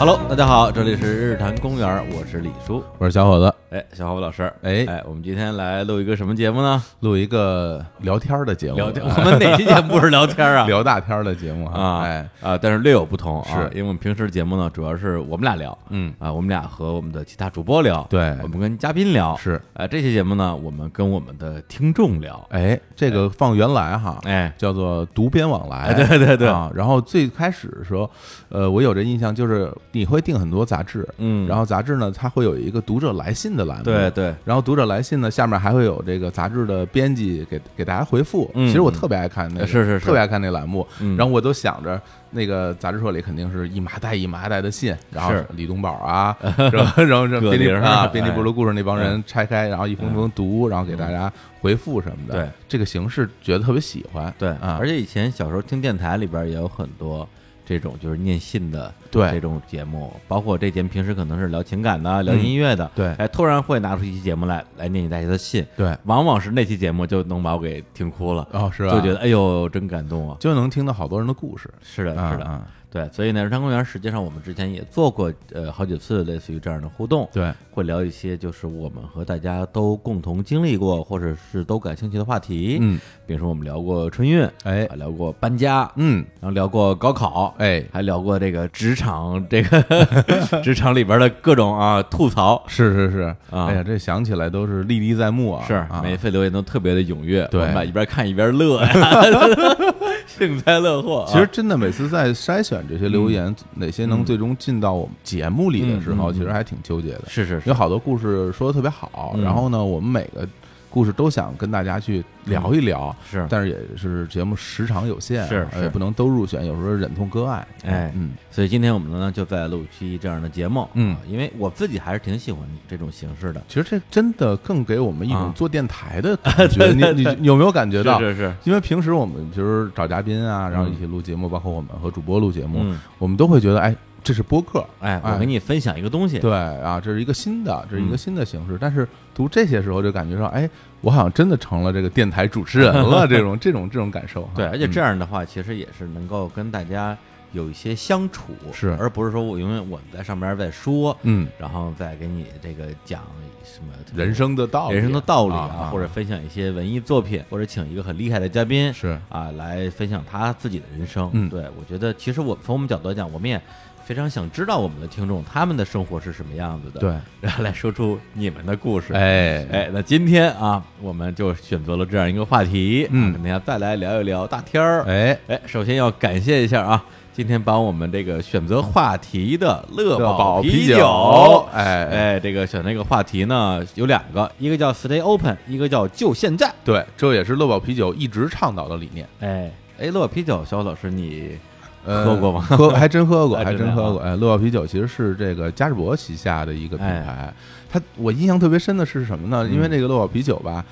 Hello，大家好，这里是日坛公园，我是李叔。我是小伙子，哎，小伙子老师，哎。哎，我们今天来录一个什么节目呢？录一个聊天儿的节目，聊天。我们哪期节目不是聊天啊？聊大天儿的节目啊哎，啊，但是略有不同啊，是。因为我们平时节目呢，主要是我们俩聊，嗯。啊，我们俩和我们的其他主播聊，对。我们跟嘉宾聊，是，啊，这期节目呢，我们跟我们的听众聊，哎，这个放原来哈，哎，叫做独边往来，哎对对对。啊。然后最开始的时候，呃，我有这印象，就是你会订很多杂志，嗯，然后杂志呢，它会有一个读者来信的栏目，对。对，然后读者来信呢，下面还会有这个杂志的编辑给给大家回复。嗯其实我特别爱看那个，是是是。特别爱看那栏目。嗯。然后我都想着，那个杂志社里肯定是一麻袋一麻袋的信，然后李东宝啊，然后然后这编辑啊，哎编辑部落故事那帮人拆开，然后一封封读，然后给大家回复什么的。对，这个形式觉得特别喜欢。对。啊，而且以前小时候听电台里边也有很多这种就是念信的对这种节目，包括这节目平时可能是聊情感的、聊音乐的，嗯对哎，突然会拿出一期节目来来念给大家的信，对，往往是那期节目就能把我给听哭了，哦，是吧？就觉得哎呦真感动啊！就能听到好多人的故事。是的，是的，啊啊对，所以呢，日常公园实际上我们之前也做过呃好几次类似于这样的互动，对，会聊一些就是我们和大家都共同经历过或者是都感兴趣的话题，嗯，比如说我们聊过春运，哎啊，聊过搬家，嗯，然后聊过高考，哎，还聊过这个职场，这个 职场里边的各种啊吐槽，是是是，啊哎呀，这想起来都是历历在目啊。是啊每一份留言都特别的踊跃，对我们一边看一边乐呀，幸灾乐祸啊。其实真的每次在筛选这些留言，哪些能最终进到我们节目里的时候，其实还挺纠结的。是是是有，好多故事说的特别好，嗯然后呢，我们每个故事都想跟大家去聊一聊，是。但是也是节目时长有限啊，是是。也不能都入选，有时候忍痛割爱。哎嗯，所以今天我们呢就在录期这样的节目，嗯。啊因为我自己还是挺喜欢这种形式的，其实这真的更给我们一种啊。做电台的感觉，你你你有没有感觉到？是是是，因为平时我们就是找嘉宾啊，然后一起录节目，包括我们和主播录节目，嗯，我们都会觉得，哎，这是播客，哎，我哎给你分享一个东西，对啊，这是一个新的，这是一个嗯。新的形式。但是读这些时候就感觉说，哎，我好像真的成了这个电台主持人了，这种这种这种感受。对，而且这样，的话，其实也是能够跟大家有一些相处，是。而不是说我永远我在上边在说，嗯，然后再给你这个讲什么人生的道理，人生的道理啊，或者分享一些文艺作品，或者请一个很厉害的嘉宾是。啊来分享他自己的人生。嗯。对我觉得其实我从我们角度来讲，我们也非常想知道我们的听众他们的生活是什么样子的，，对，然后来说出你们的故事。哎哎，那今天啊，我们就选择了这样一个话题，嗯啊跟大家再来聊一聊大天儿。哎，哎，首先要感谢一下啊，今天帮我们这个选择话题的乐乐宝啤酒，哎哎，这个选这个话题呢有两个，一个叫 Stay Open，一个叫就现在。对，这也是乐宝啤酒一直倡导的理念。哎哎，乐宝啤酒，小虎老师你呃喝过吗喝还真喝过，哎 还真喝过。哎，乐宝啤酒其实是这个嘉士伯旗下的一个品哎牌。它我印象特别深的是什么呢？因为嗯这个乐宝啤酒吧，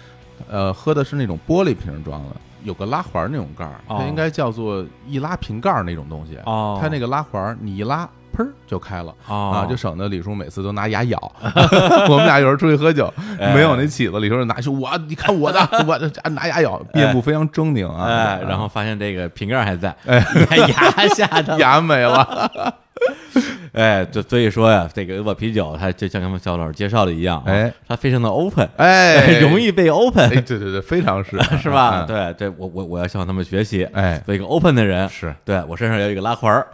呃，喝的是那种玻璃瓶装的，有个拉环儿那种盖儿，哦它应该叫做易拉瓶盖儿那种东西。哦它那个拉环儿你一拉，砰就开了。啊啊，就省得李叔每次都拿牙咬。我们俩有时候出去喝酒，哎没有那起子，李叔就拿去我，你看我的，我的拿牙咬，面部非常狰狞啊。哎，然后发现这个瓶盖还在，哎牙下的，牙没了。哎，就所以说呀，这个我啤酒它就像刚才肖老师介绍的一样，啊哎，它非常的 open，哎，容易被 open，哎，对对对，非常是，是吧？嗯，对对，我我我要向他们学习，哎，做一个 open 的人。是对我身上有一个拉环儿，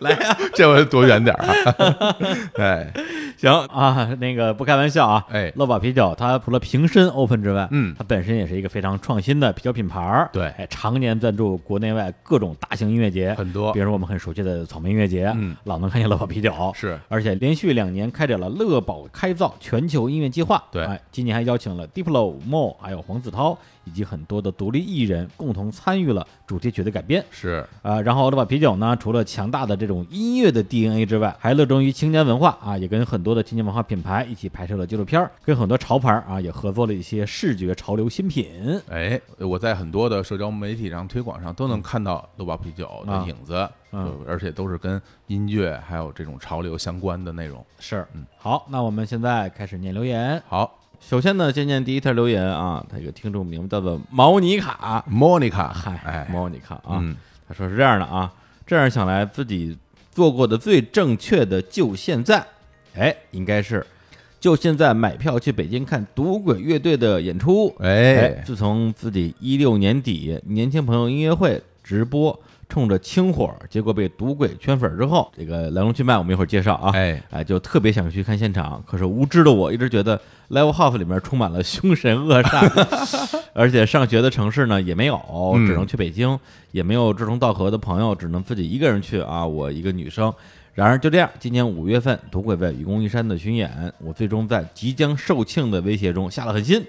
来呀、这回躲远点儿啊。哎，行。啊，那个不开玩笑啊，哎。乐宝啤酒它除了瓶身 open 之外，嗯它本身也是一个非常创新的啤酒品牌儿对。哎，常年赞助国内外各种大型音乐节，很多比如说我们很熟悉的草莓音乐节，嗯老能看见乐宝啤酒，是。而且连续两年开展了乐宝开造全球音乐计划，对。哎，今年还邀请了 Diplo、Mo 还有黄子韬以及很多的独立艺人共同参与了主题曲的改编。是，啊，然后乐宝啤酒呢，除了强大的这种音乐的 DNA 之外，还热衷于青年文化啊，也跟很多的青年文化品牌一起拍摄了纪录片儿，跟很多潮牌儿啊也合作了一些视觉潮流新品。哎，我在很多的社交媒体上推广上都能看到乐宝啤酒的啊影子，嗯。而且都是跟音乐还有这种潮流相关的内容。是嗯，好，那我们现在开始念留言。好。首先呢，先念第一条留言啊，他这个听众名字叫做毛尼卡，，Monica，嗨，哎，莫妮卡啊，嗯。他说是这样的啊，这样想来自己做过的最正确的就现在，哎，应该是就现在买票去北京看赌鬼乐队的演出。哎，自从自己一六年底年轻朋友音乐会直播冲着清火，结果被赌鬼圈粉之后，这个来龙去脉我们一会儿介绍啊。哎，哎，就特别想去看现场，可是无知的我一直觉得 Live House 里面充满了凶神恶煞，而且上学的城市呢也没有，嗯只能去北京，也没有志同道合的朋友，只能自己一个人去啊。我一个女生，然而就这样，今年五月份赌鬼在愚公移山的巡演，我最终在即将售罄的威胁中下了狠心，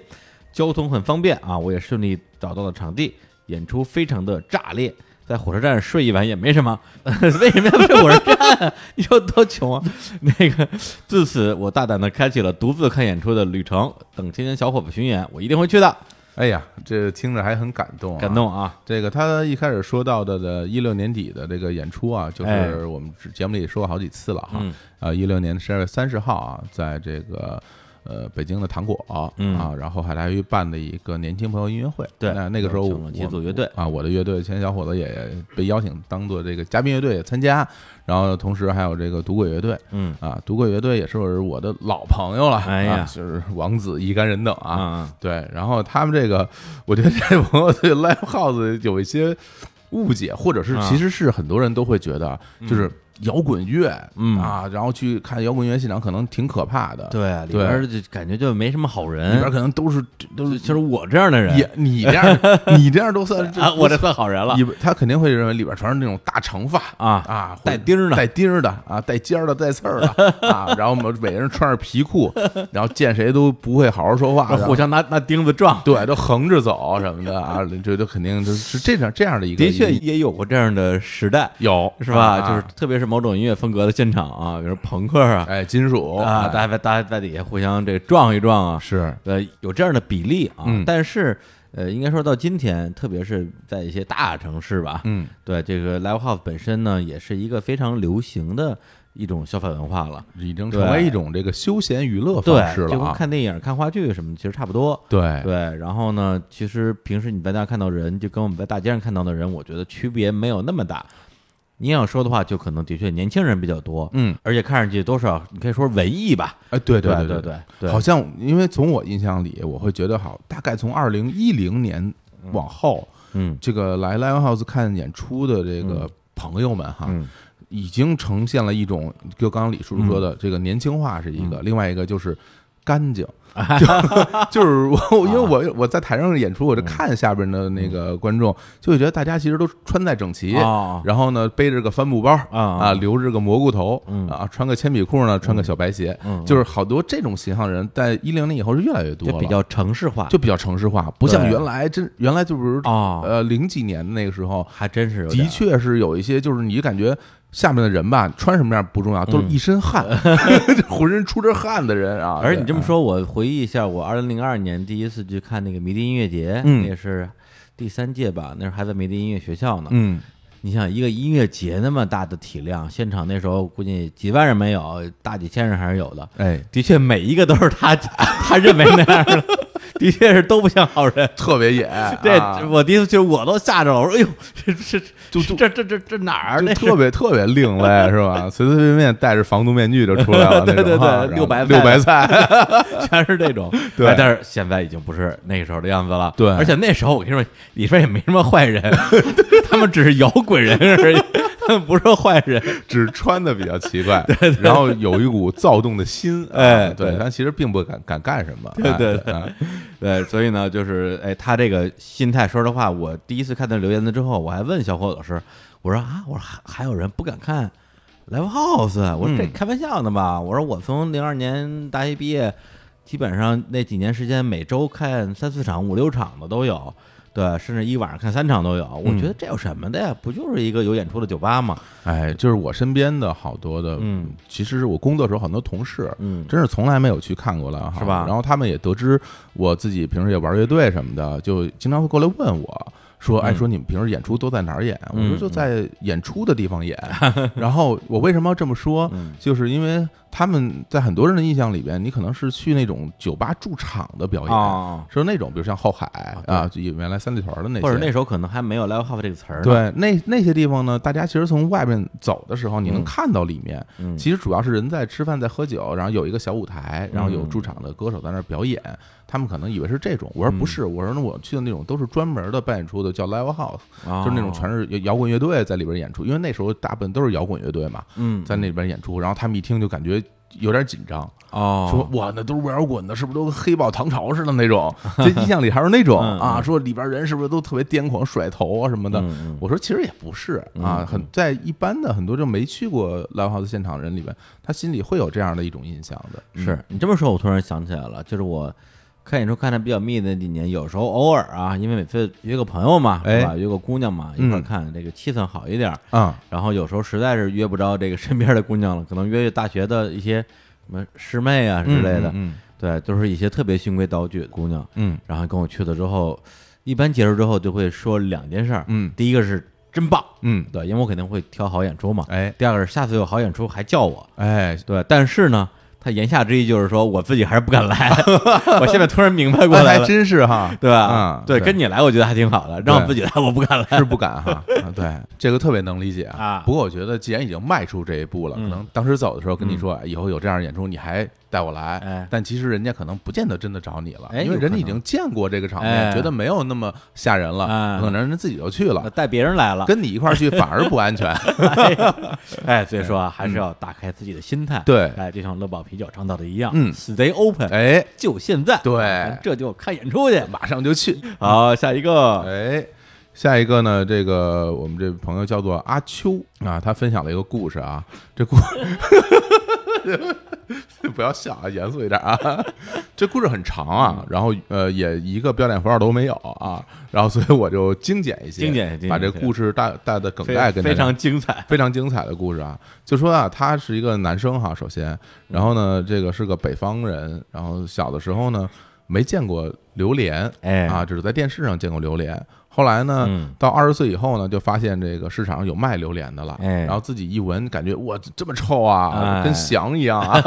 交通很方便啊，我也顺利找到了场地，演出非常的炸裂。在火车站睡一晚也没什么，为什么要睡火车站？你说多穷啊！那个，自此我大胆的开启了独自看演出的旅程。等青年小伙子巡演，我一定会去的。哎呀，这听着还很感动、啊，感。动啊！这个他一开始说到的的一六年底的这个演出啊，就哎是我们节目里说过好几次了哈。嗯啊，一六年十二月三十号啊，在这个呃北京的糖果、嗯。啊，然后海大鱼办的一个年轻朋友音乐会。对那那个时候我组乐队。啊，我的乐队青年小伙子也被邀请当做这个嘉宾乐队也参加，然后同时还有这个赌鬼乐队。嗯。啊，赌鬼乐队也是我的老朋友了，哎呀。啊就是王子、一干人等啊，啊对，然后他们这个，我觉得这朋友对 live house 有一些误解，或者是啊其实是很多人都会觉得，就是摇滚乐，嗯。啊，然后去看摇滚乐现场可能挺可怕的，对啊，里边就感觉就没什么好人，里边可能都是都是就是我这样的人。也你这样，你这样都算啊，我这算好人了。他肯定会认为里边全是那种大长发啊啊，带钉儿的。带钉儿的啊，带尖儿的，带刺儿的 啊，然后我们每个人穿着皮裤，然后见谁都不会好好说话，互相拿拿钉子撞。对，都横着走什么的啊，这都肯定就是这样这样的一个，的确也有过这样的时代，有是吧？啊。就是特别是某种音乐风格的现场啊，比如朋克啊哎，金属啊，哎大家在大家在底下互相这个撞一撞啊，是呃，有这样的比例啊。嗯但是呃，应该说到今天，特别是在一些大城市吧，嗯对这个 live house 本身呢，也是一个非常流行的一种消费文化了。已经成为一种这个休闲娱乐方式，了就跟啊，看电影、看话剧什么的其实差不多。对对，然后呢，其实平时你在那看到人，就跟我们在大街上看到的人，我觉得区别没有那么大。你要说的话，就可能的确年轻人比较多，嗯，而且看上去多少你可以说文艺吧，哎，对对对对对，好像因为从我印象里，我会觉得好，大概从二零一零年往后，嗯。这个来 live house 看演出的这个朋友们哈，嗯。已经呈现了一种，就刚刚李叔叔说的，这个年轻化是一个，另外一个就是干净。就 就是我，因为我我在台上演出，我就看下边的那个观众，就会觉得大家其实都穿戴整齐，啊然后呢背着个帆布包啊啊，留着个蘑菇头嗯。啊，穿个铅笔裤呢，穿个小白鞋，嗯就是好多这种形象的人，在一零年以后是越来越多了，就比较城市化，就比较城市化，不像原来真原来就是啊。呃零几年的那个时候，还真是的确是有一些，就是你感觉下面的人吧，穿什么样不重要，都是一身汗，浑身出着汗的人啊。而且你这么，说，我回忆一下，我二零零二年第一次去看那个迷笛音乐节，嗯那是第三届吧，那时候还在迷笛音乐学校呢。嗯，你想一个音乐节那么大的体量，现场那时候估计几万人没有，大几千人还是有的。哎，的确，每一个都是他 他认为那样的，的确是都不像好人。特别野，对、啊我第一次去，我都吓着了。我说：“哎呦，这这就这这这这这哪儿？那特别特别另类，是吧？随随便便戴着防毒面具就出来了，对对对哈六白菜六白菜，全是这种。对哎但是现在已经不是那个时候的样子了。对而且那时候我跟你说，里边也没什么坏人，他们只是摇滚人而已，不是坏人。只是穿的比较奇怪，然后有一股躁动的心，啊哎对，对但其实并不敢敢干什么，对对哎啊对，所以呢，就是哎，他这个心态，说实话，我第一次看到留言的之后，我还问小伙老师，我说啊，我说还还有人不敢看 live house，我说这嗯开玩笑呢吧？我说我从零二年大学毕业，基本上那几年时间，每周看三四场、五六场的都有。对，甚至一晚上看三场都有，我嗯觉得这有什么的呀？不就是一个有演出的酒吧吗？哎，就是我身边的好多的，嗯，其实是我工作时候很多同事，嗯真是从来没有去看过了，是吧然后他们也得知我自己平时也玩乐队什么的，就经常会过来问我。说，哎，嗯说你们平时演出都在哪儿演？我嗯说就在演出的地方演。然后我为什么要这么说？嗯就是因为他们在很多人的印象里边，你可能是去那种酒吧驻场的表演，哦是那种，比如像后海啊，就原来三里屯的那些，或者那时候可能还没有 live house 这个词儿。对，那那些地方呢，大家其实从外面走的时候，你能嗯看到里面，嗯，其实主要是人在吃饭，在喝酒，然后有一个小舞台，然后有驻场的歌手在那儿表演。他们可能以为是这种，我说不是，我说那我去的那种都是专门的扮演出的，叫 live house，哦就是那种全是摇滚乐队在里边演出，因为那时候大部分都是摇滚乐队嘛，嗯在那边演出，然后他们一听就感觉有点紧张，哦，说哇，那都是玩摇滚的，是不是都跟黑豹、唐朝似的那种？这印象里还是那种啊，说里边人是不是都特别癫狂、甩头啊什么的？我说其实也不是啊，嗯很在一般的很多就没去过 live house 现场的人里边，他心里会有这样的一种印象的。嗯是你这么说，我突然想起来了，就是我看演出看的比较密的那几年，有时候偶尔啊，因为每次约个朋友嘛，哎。是吧？约个姑娘嘛，一块看，这个气氛好一点儿。啊，然后有时候实在是约不着这个身边的姑娘了，可能约约大学的一些什么师妹啊之类的，嗯对，都是一些特别循规蹈矩的姑娘。嗯。然后跟我去了之后，一般结束之后就会说两件事儿，嗯。第一个是真棒，嗯，对，因为我肯定会挑好演出嘛。哎。第二个是下次有好演出还叫我，哎，对，但是呢，他言下之意就是说我自己还是不敢来。我现在突然明白过来了，真是哈，对吧？对，嗯对跟你来我觉得还挺好的，让我自己来我不敢来。是不敢哈，啊对，这个特别能理解啊不过我觉得，既然已经迈出这一步了，可嗯能当时走的时候跟你说，哎以后有这样的演出，你还带我来。哎但其实人家可能不见得真的找你了，哎因为人家已经见过这个场哎面，觉得没有那么吓人了，哎可能人家自己就去了。带别人来了，跟你一块儿去反而不安全。哎，所以说啊，还是要打开自己的心态。对哎，就像乐宝啤酒倡导的一样，嗯，Stay open，哎，就现在，对这就看演出去。马上就去。好，下一个，哎，下一个呢？这个我们这朋友叫做阿秋啊，他分享了一个故事啊，这故 不要笑啊，严肃一点啊。这故事很长啊，然后呃，也一个标点符号都没有啊，然后所以我就精简一些，精简一些把这故事大大的梗概跟大非常精彩。非常精彩的故事啊，就说啊，他是一个男生哈，首先，然后呢，这个是个北方人，然后小的时候呢没见过榴莲，哎啊，只是在电视上见过榴莲。后来呢，嗯。到二十岁以后呢，就发现这个市场上有卖榴莲的了，哎。然后自己一闻，感觉哇，这么臭啊，哎。跟翔一样啊，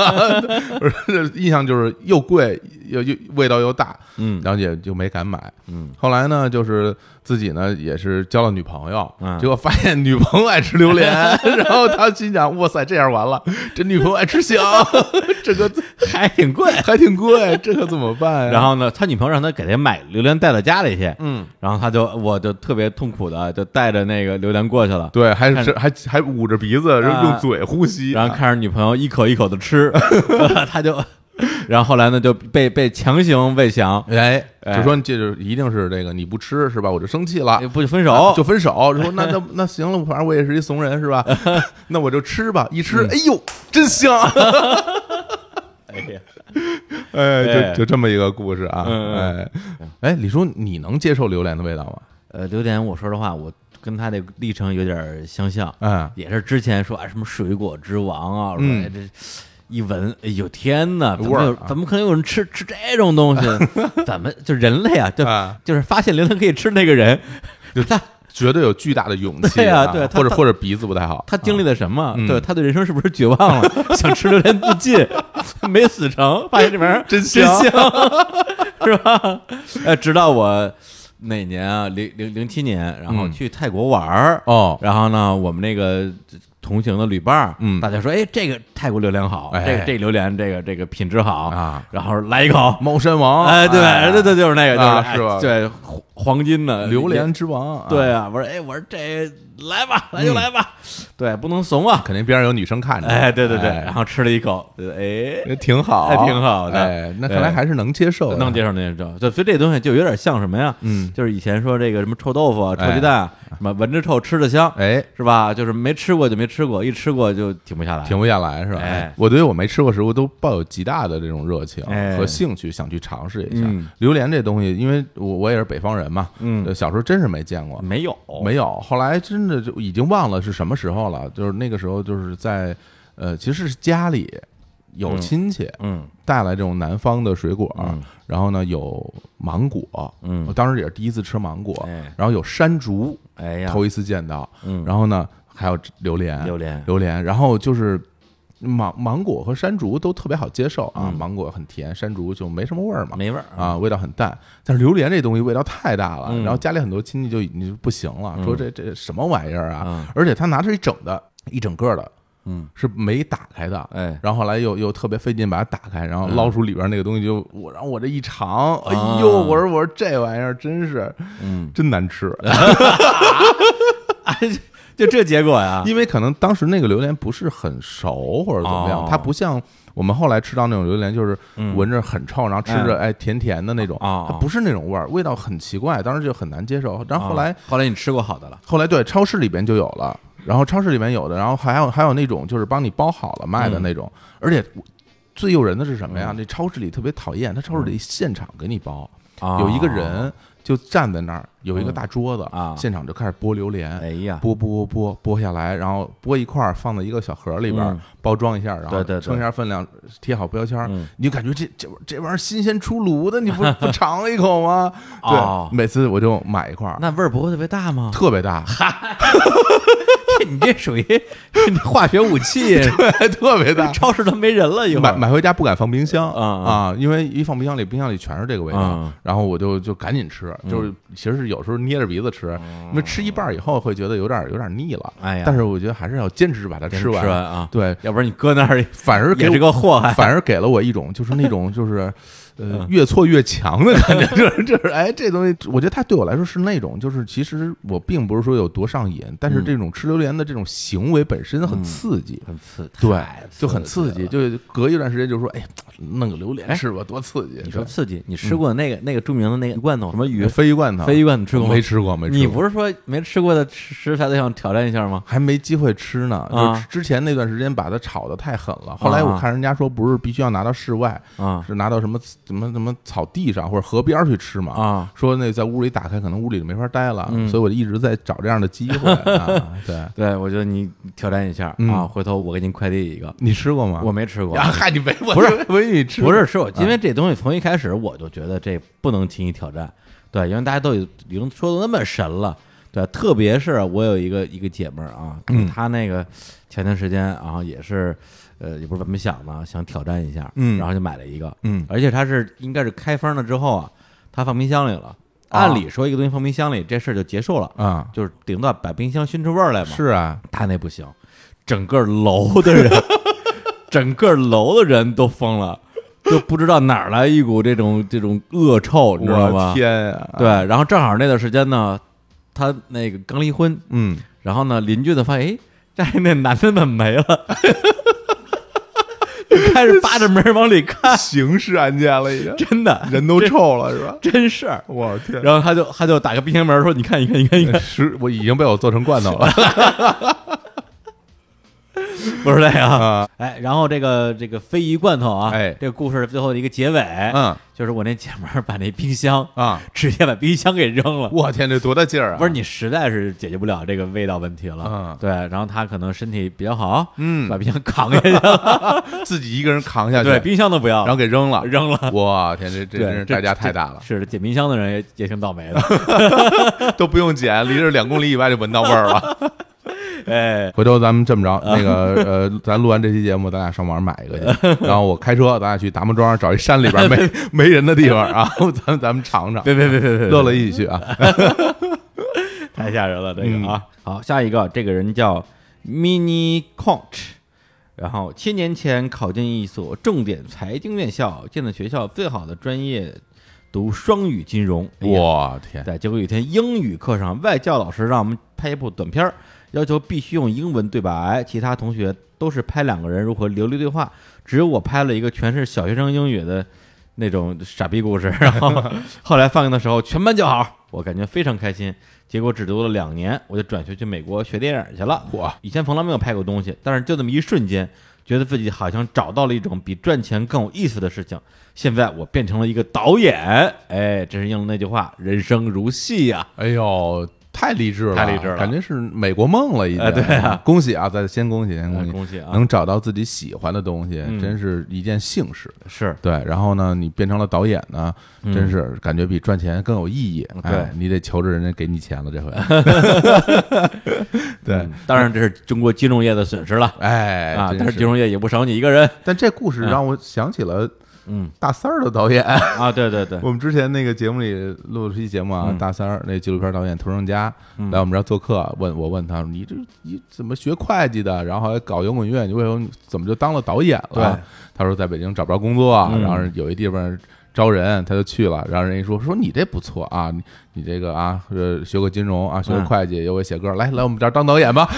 印象就是又贵又又味道又大，嗯。然后也就没敢买。嗯，后来呢，就是自己呢也是交了女朋友，嗯。结果发现女朋友爱吃榴莲，然后他心想：哇塞，这样完了，这女朋友爱吃翔，这个还挺贵。还挺贵，这可怎么办呀？然后呢，他女朋友让他给他买榴莲带到家里去，嗯，然后他就我就特别痛苦的就带着那个榴莲过去了，对，还是还还捂着鼻子，啊。用嘴呼吸，然后看着女朋友一口一口的吃，他就，然后后来呢就被被强行喂翔，哎，哎就说这就一定是这个你不吃是吧？我就生气了。不就分手啊就分手，说那那那行了，反正我也是一怂人是吧？那我就吃吧，一吃，哎呦，真香！哎呀，哎，哎就就这么一个故事啊，嗯哎哎，李叔，你能接受榴莲的味道吗？呃，榴莲，我说实话，我跟他这个历程有点相像，嗯，也是之前说啊什么水果之王啊，说这一闻，哎呦天哪，怎么有怎么可能有人吃吃这种东西？怎么就人类啊，就啊。就是发现榴莲可以吃那个人，就他绝对有巨大的勇气对啊，对或者或者鼻子不太好，他经历了什么？嗯。对，他对人生是不是绝望了？想吃榴莲自尽，没死成，发现这玩意儿？真 真香香，是吧？呃，直到我哪年啊？零零零七年，然后嗯。去泰国玩儿，哦，然后呢，我们那个同行的旅伴儿，嗯。大家说，哎，这个泰国榴莲好，哎。这个这个榴莲这个这个品质好啊，然后来一口，猫山王，哎，对，对对，就是那个，啊就是对，黄黄金呢榴莲之王，啊。对，啊，我说，哎，我说这来吧，来就来吧，对，不能怂啊，肯定边上有女生看着，哎，对对对，哎。然后吃了一口，哎，也挺好，还挺好的。哎，那看来还是能接受的，能接受能接受，就所以这东西就有点像什么呀？嗯，就是以前说这个什么臭豆腐啊、臭哎。鸡蛋啊，什么闻着臭吃着香，哎，是吧？就是没吃过就没吃过，一吃过就停不下来，停不下来是吧？哎。我对于我没吃过食物都抱有极大的这种热情哎。和兴趣，想去尝试一下。嗯。榴莲这东西，因为我我也是北方人嘛，嗯。呃小时候真是没见过，没有，没有，后来真的就已经忘了是什么时候了，就是那个时候就是在呃，其实是家里有亲戚嗯。带来这种南方的水果，嗯然后呢有芒果，嗯。我嗯，当时也是第一次吃芒果，哎然后有山竹，哎呀，头一次见到，嗯，然后呢还有榴莲，榴莲，榴莲，然后就是芒芒果和山竹都特别好接受啊，嗯。芒果很甜，山竹就没什么味儿嘛。没味儿啊，味道很淡，但是榴莲这东西味道太大了，嗯。然后家里很多亲戚就已经不行了，嗯。说这这什么玩意儿啊？嗯。而且他拿的是一整的，一整个的，嗯，是没打开的。哎，然后后来又又特别费劲把它打开，然后嗯。捞出里边那个东西就，我然后我这一尝，哎啊呦，我说我说这玩意儿真是嗯，真难吃，就这结果呀，因为可能当时那个榴莲不是很熟或者怎么样哦，它不像我们后来吃到那种榴莲，就是嗯。闻着很臭，然后吃着哎甜甜的那种，哦。它不是那种味儿，味道很奇怪，当时就很难接受。然后后来啊后来你吃过好的了，后来对超市里边就有了，然后超市里面有的，然后还有还有那种就是帮你包好了卖的那种，而且最诱人的是什么呀？嗯。那超市里特别讨厌，他超市里现场给你包，啊有一个人就站在那儿，有一个嗯。大桌子啊。现场就开始剥榴莲，哎呀，剥剥剥剥剥下来，然后剥一块儿放在一个小盒里边包装一下，然后称一下分量，贴好标签儿，嗯。你就感觉这这这玩意儿新鲜出炉的，你不 不尝一口吗？哦。对，每次我就买一块儿，那味儿不会特别大吗？特别大，你这属于化学武器，对，特别大。超市都没人了，买买回家不敢放冰箱啊啊啊，因为一放冰箱里，冰箱里全是这个味道嗯，然后我就就赶紧吃，就是其实是有时候捏着鼻子吃，因为吃一半以后会觉得有点有点腻了，哎呀但是我觉得还是要坚持把它吃完，吃完啊，对，要不然你搁那儿反而给我也是个祸害。反而给了我一种就是那种就是。越挫越强的感觉，就是就是，哎，这东西，我觉得它对我来说是那种，就是其实我并不是说有多上瘾，但是嗯这种吃榴莲的这种行为本身很嗯刺激，很刺，对，就很刺激，了就隔一段时间就说，哎，弄个榴莲哎吃吧，多刺激！你说刺激，你吃过那个那个著名的那个鱼罐头什么鱼？鲱鱼罐头，鲱鱼罐头吃过吗没？吃过，没吃过。你不是说没吃过的食材都想挑战一下吗？还没机会吃呢，啊就之前那段时间把它炒的太狠了。后来我看人家说，不是必须要拿到室外，啊是拿到什么什么什么草地上或者河边儿去吃嘛。啊，说那在屋里打开，可能屋里就没法待了，嗯所以我就一直在找这样的机会。啊、对，对，我觉得你挑战一下嗯啊，回头我给您快递一个。你吃过吗？我没吃过呀，，嗨，你没我不是以为我以为你吃不是吃我，因啊为这东西从一开始我就觉得这不能轻易挑战，对，因为大家都已已经说的那么神了，对，特别是我有一个一个姐们儿啊，嗯她那个前段时间啊也是，呃，也不是怎么想嘛，想挑战一下，嗯然后就买了一个，嗯而且它是应该是开封了之后啊，它放冰箱里了。啊按理说，一个东西放冰箱里，这事儿就结束了，啊，就是顶多把冰箱熏出味儿来嘛。是啊，他那不行，整个楼的人，整个楼的人都疯了，就不知道哪儿来一股这种这种恶臭，你知道我吧？天呀，对，，然后正好那段时间呢，他那个刚离婚，嗯，然后呢，邻居的发现，哎，家里那男的怎么没了？就 开始扒着门往里看，刑事案件了已经，真的，人都臭了是吧？真事儿。我天，然后他就他就打开冰箱门说：“你看，你看，你看，你看，是我已经被我做成罐头了 不是这个。”啊，哎，然后这个这个非遗罐头啊，哎这个故事最后的一个结尾，嗯就是我那姐们儿把那冰箱啊，直接把冰箱给扔了。我天，这多大劲儿啊！不是你实在是解决不了这个味道问题了，嗯对，然后他可能身体比较好，嗯把冰箱扛下去了，自己一个人扛下 去，对，冰箱都不要，然后给扔了，扔了。我天，这这，这真是代价太大了，是的，捡冰箱的人也也挺倒霉的。都不用捡，离着两公里以外就闻到味儿了。哎，回头咱们这么着，那个 呃，咱录完这期节目，咱俩上网上买一个去，然后我开车，咱俩去达摩庄找一山里边没没人的地方，然后咱咱们尝尝，别别别别别，乐乐一起去啊。太吓人了，这嗯个啊。好，下一个，这个人叫 Mini Conch，然后七年前考进一所重点财经院校，进了学校最好的专业，读双语金融。我天，对，结果有一天英语课上，外教老师让我们拍一部短片儿，要求必须用英文对白，其他同学都是拍两个人如何流利对话，只有我拍了一个全是小学生英语的那种傻逼故事。然后后来放映的时候，全班叫好，我感觉非常开心。结果只读了两年，我就转学去美国学电影去了。我，以前从来没有拍过东西，但是就那么一瞬间，觉得自己好像找到了一种比赚钱更有意思的事情。现在我变成了一个导演，哎，真是应了那句话：人生如戏呀、哎呦，太励志了，太励志了感觉是美国梦了，已经。哎对啊恭喜啊！再先恭喜，先恭喜，恭喜啊！能找到自己喜欢的东西，嗯真是一件幸事。是对，然后呢，你变成了导演呢，嗯真是感觉比赚钱更有意义。对哎你得求着人家给你钱了，这回。对嗯，当然这是中国金融业的损失了哎啊！但是金融业也不少你一个人。但这故事让我想起了嗯大三儿的导演。啊，对对对，我们之前那个节目里录了期节目啊，嗯大三儿那纪录片导演涂胜佳嗯来我们这儿做客，问我问他，你这你怎么学会计的，然后还搞摇滚乐，你为什么怎么就当了导演了？对他说在北京找不着工作，嗯然后有一地方招人，他就去了，然后人家说说你这不错啊，你你这个啊，呃，学过金融啊，学过嗯会计，又会写歌，来来我们这儿当导演吧。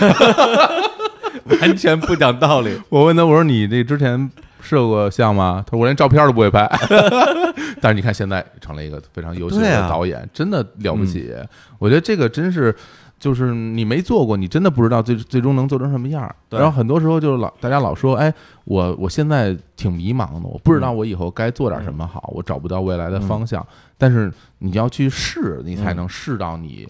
完全不讲道理。我问他，我说你这之前摄过像吗？他说我连照片都不会拍。但是你看现在成了一个非常优秀的导演，真的了不起。我觉得这个真是。就是你没做过，你真的不知道最最终能做成什么样儿。然后很多时候就是老大家老说，哎，我我现在挺迷茫的，我不知道我以后该做点什么好，我找不到未来的方向。但是你要去试，你才能试到你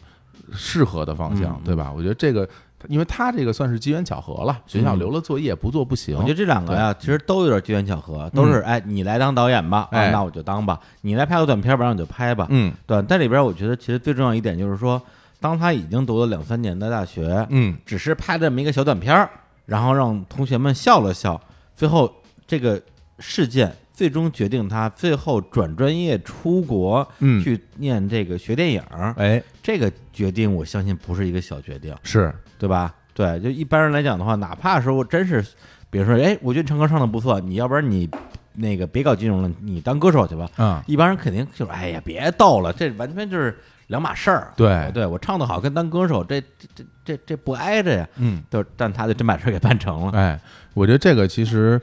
适合的方向，嗯对吧？我觉得这个，因为他这个算是机缘巧合了，学校留了作业不做不行。我觉得这两个呀，其实都有点机缘巧合，都是哎，你来当导演吧，那我就当吧；你来拍个短片吧，那我就拍吧。嗯。对，但里边我觉得其实最重要一点就是说，当他已经读了两三年的大学，嗯。只是拍这么一个小短片儿，然后让同学们笑了笑，最后这个事件最终决定他最后转专业出国嗯，去念这个学电影儿，哎，这个决定我相信不是一个小决定，是对吧？对，就一般人来讲的话，哪怕说真是，比如说，哎，我觉得你唱歌唱的不错，你要不然你那个别搞金融了，你当歌手去吧。嗯，一般人肯定就是，哎呀，别逗了，这完全就是两码事儿。对对我唱的好跟当歌手，这这这这这不挨着呀。嗯，就但他就真把事儿给办成了。哎，我觉得这个其实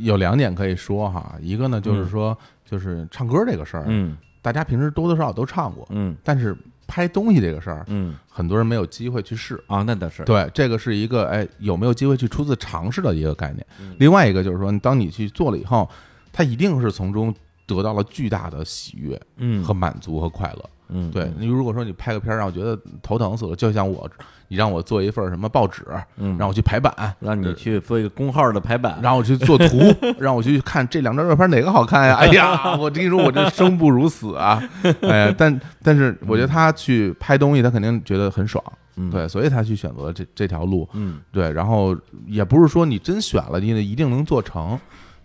有两点可以说哈，一个呢就是嗯说，就是唱歌这个事儿，嗯大家平时多多少少都唱过，嗯但是拍东西这个事儿，嗯很多人没有机会去试。啊，那倒是。对，这个是一个哎有没有机会去初次尝试的一个概念。嗯另外一个就是说，当你去做了以后，他一定是从中得到了巨大的喜悦嗯和满足和快乐。嗯，对你如果说你拍个片儿让我觉得头疼死了，就像我，你让我做一份什么报纸，嗯，让我去排版，让你去做一个工号的排版，让我去做图，让我去看这两张照片哪个好看呀？哎呀，我跟你说，我这生不如死啊！哎呀，但但是我觉得他去拍东西，他肯定觉得很爽，嗯，对，所以他去选择这这条路，嗯对，然后也不是说你真选了，你一定能做成。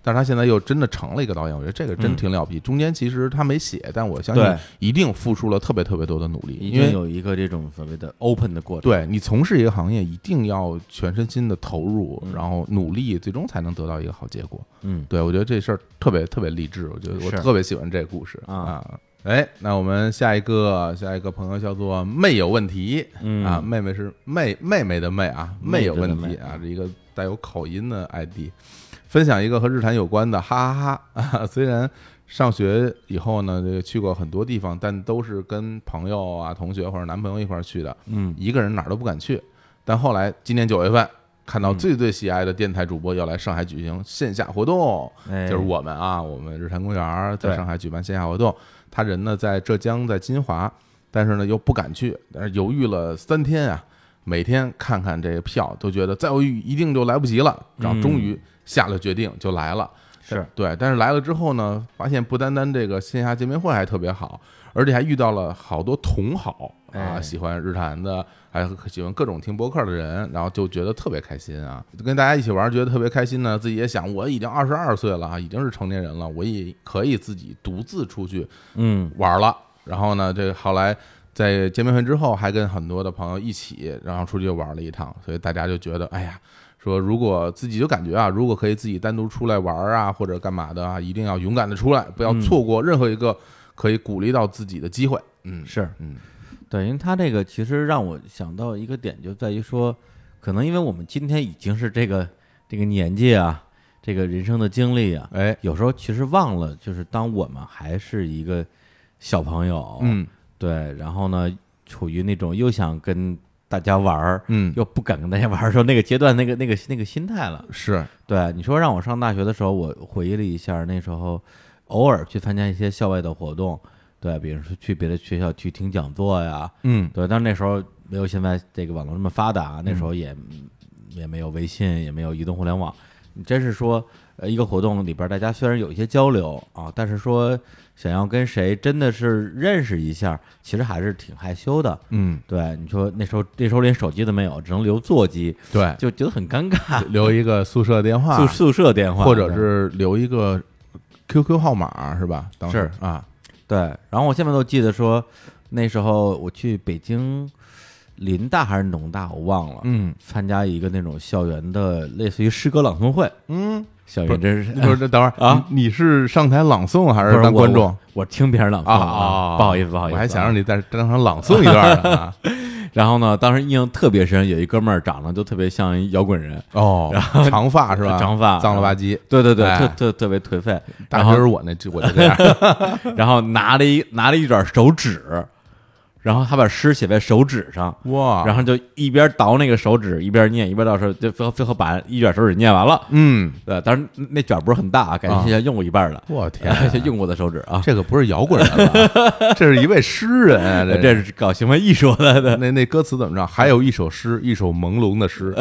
但是他现在又真的成了一个导演，我觉得这个真嗯。挺了不起。中间其实他没写，但我相信，一定付出了特别特别多的努力，已因为有一个这种所谓的 open 的过程。对你从事一个行业，一定要全身心的投入，嗯。然后努力，最终才能得到一个好结果。嗯。对我觉得这事儿特别特别励志，我觉得我特别喜欢这个故事啊。哎，那我们下一个下一个朋友叫做妹有问题嗯啊，妹妹是妹妹妹的妹啊，妹妹有问题啊，这一个带有口音的 ID，分享一个和日坛有关的，哈哈哈。啊！虽然上学以后呢，这个去过很多地方，但都是跟朋友啊、同学或者男朋友一块儿去的，嗯。一个人哪儿都不敢去。但后来今年九月份，看到嗯。最最喜爱的电台主播要来上海举行 线下活动，哎，就是我们啊，我们日坛公园儿在上海举办线下活动，他人呢在浙江，在金华，但是呢又不敢去，但是犹豫了三天啊，每天看看这个票，都觉得再犹豫一定就来不及了，然后终于下了决定就来了。是对，但是来了之后呢，发现不单单这个线下见面会还特别好，而且还遇到了好多同好啊，哎喜欢日坛的，还喜欢各种听播客的人，然后就觉得特别开心啊，跟大家一起玩，觉得特别开心呢。自己也想，我已经二十二岁了啊，已经是成年人了，我也可以自己独自出去嗯玩了。然后呢，这个后来在见面会之后，还跟很多的朋友一起，然后出去玩了一趟，所以大家就觉得，哎呀。说如果自己就感觉啊，如果可以自己单独出来玩啊，或者干嘛的啊，一定要勇敢的出来，不要嗯。错过任何一个可以鼓励到自己的机会。嗯，是，嗯。对，因为他这个其实让我想到一个点，就在于说，可能因为我们今天已经是这个这个年纪啊，这个人生的经历啊，哎，有时候其实忘了，就是当我们还是一个小朋友，嗯。对，然后呢，处于那种又想跟大家玩儿，嗯，又不敢跟大家玩儿的时候，那个阶段，那个那个那个心态了。是，对，你说让我上大学的时候，我回忆了一下，那时候偶尔去参加一些校外的活动，对，比如说去别的学校去听讲座呀，嗯对，但那时候没有现在这个网络那么发达，那时嗯候也、也没有微信，也没有移动互联网。你真是说，呃，一个活动里边大家虽然有一些交流啊，但是说想要跟谁真的是认识一下，其实还是挺害羞的。嗯，对，你说那时候那时候连手机都没有，只能留座机，对，就觉得很尴尬。留一个宿舍电话宿，宿舍电话，或者是留一个 QQ 号码是吧？当时是啊，对。然后我现在都记得说，那时候我去北京林大还是农大，我忘了。嗯参加一个那种校园的类似于诗歌朗诵会，嗯，校园真是 不是，这等会儿啊你你是上台朗诵还是我当观众我我听别人朗诵啊啊？不好意思，不好意思，我还想啊让你在当场朗诵一段呢啊。然后呢，当时印象特别深，有一哥们儿长得就特别像一摇滚人，哦，长发 是吧？长发脏了吧唧。对对对，哎特特特别颓废。大然后学儿我那我就这样，然后拿了一拿了一卷手纸，然后他把诗写在手指上，哇，然后就一边倒那个手指一边念，一边到时候就最后最后把一卷手指念完了。嗯，对，当然那卷不是很大啊，感觉现在用过一半了。我天 用过的手指啊，这个不是摇滚？这是一位诗人啊，这这是搞行为艺术的，对那那歌词怎么着？还有一首诗，一首朦胧的诗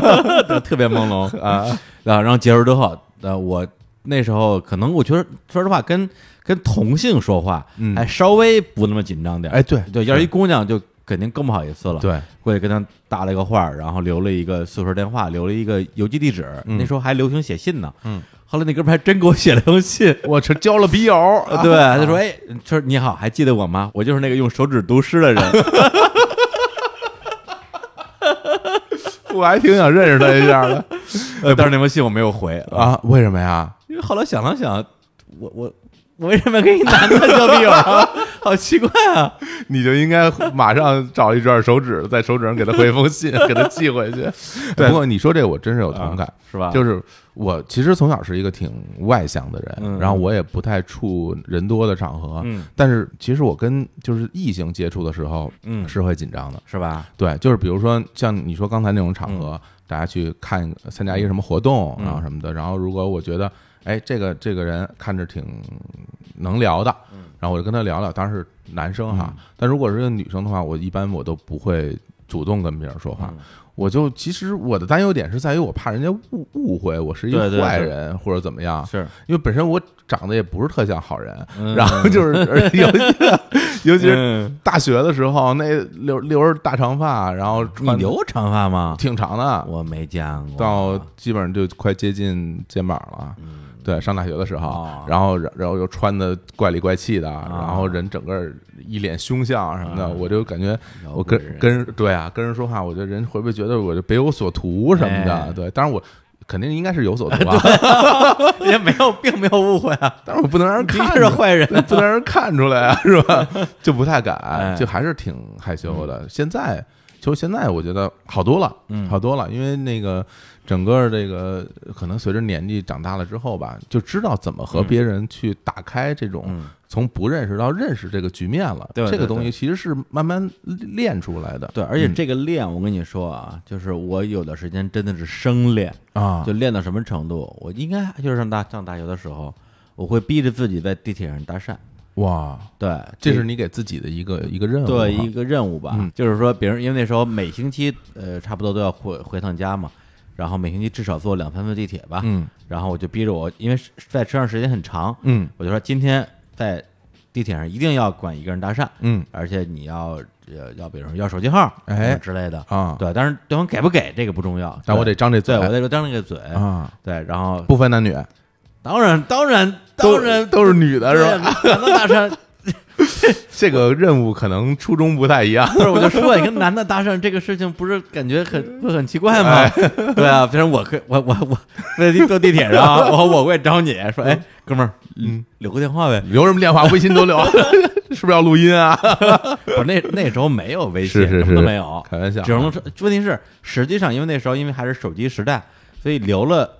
特别朦胧啊，啊。然后结束之后，呃，我那时候可能我觉得，说实话，跟跟同性说话嗯还稍微不那么紧张点儿。哎，对对，要是一姑娘就肯定更不好意思了。对，过去跟他搭了一个话儿，然后留了一个宿舍电话，留了一个邮寄地址。嗯那时候还流行写信呢。嗯，后来那哥们儿还真给我写了封信。我这交了笔友，啊 对，他说：“哎，说你好，还记得我吗？我就是那个用手指读诗的人。我还挺想认识他一下的 呃，但是那封信我没有回，啊？为什么呀？因为后来想了想，我我我为什么跟一男的交笔友啊？好奇怪啊！你就应该马上找一卷手指，在手指上给他回封信，给他寄回去。对不过你说这我真是有同感，是吧？就是我其实从小是一个挺外向的人，嗯然后我也不太处人多的场合，嗯但是其实我跟就是异性接触的时候，嗯是会紧张的。是吧？对，就是比如说像你说刚才那种场合，大家去看参加一个什么活动，嗯然后什么的，然后如果我觉得，哎，这个这个人看着挺能聊的，然后我就跟他聊聊，当然是男生哈，嗯。但如果是个女生的话，我一般我都不会主动跟别人说话。嗯。我就其实我的担忧点是在于我怕人家误误会我是一个坏人或者怎么样，是，因为本身我长得也不是特像好人，嗯。然后就是而尤其 尤其是嗯。大学的时候，那留留着大长发，然后你留长发吗？挺长的，我没见过。到基本上就快接近肩膀了。对，上大学的时候哦，然后然然后又穿的怪里怪气的，然后人整个一脸凶相什么的，啊我就感觉我跟跟对啊，跟人说话，我觉得人会不会觉得我就别有所图什么哎的？对，当然我肯定应该是有所图啊，也没有，并没有误会啊，但是我不能让人看出是坏人。不能让人看出来啊，是吧？就不太敢 哎，就还是挺害羞的。现在就现在，我觉得好多了，嗯好多了，因为那个整个这个可能随着年纪长大了之后吧，就知道怎么和嗯别人去打开这种嗯从不认识到认识这个局面了。对对这个东西其实是慢慢练出来的。对，而且嗯这个练，我跟你说啊，就是我有的时间真的是生练，啊就练到什么程度？我应该就是上大上大学的时候，我会逼着自己在地铁上搭讪。哇，对，这是你给自己的一个一个任务，对一个任务吧，嗯就是说，别人因为那时候每星期呃差不多都要回回趟家嘛，然后每星期至少坐两三次地铁吧，嗯。然后我就逼着我，因为在车上时间很长，嗯。我就说今天在地铁上一定要管一个人搭讪，嗯。而且你要要要比如说要手机号哎。之类的，啊，对，但是对方给不给这个不重要，但我得张这嘴。我得张这个嘴，啊，对，然后不分男女，当然当然当然都是女的是吧？吧？男的搭讪，这个任务可能初衷不太一样。不是我就说，你跟男的搭讪这个事情，不是感觉很会很奇怪吗？哎对啊，反正我可我我我在地坐地铁上，我我会找你说，哎，哥们儿，嗯，留个电话呗。留什么电话？微信都留，是不是要录音啊？不是那那时候没有微信，是是什么都没有，开玩笑啊，只能说问题是，实际上因为那时候因为还是手机时代，所以留了。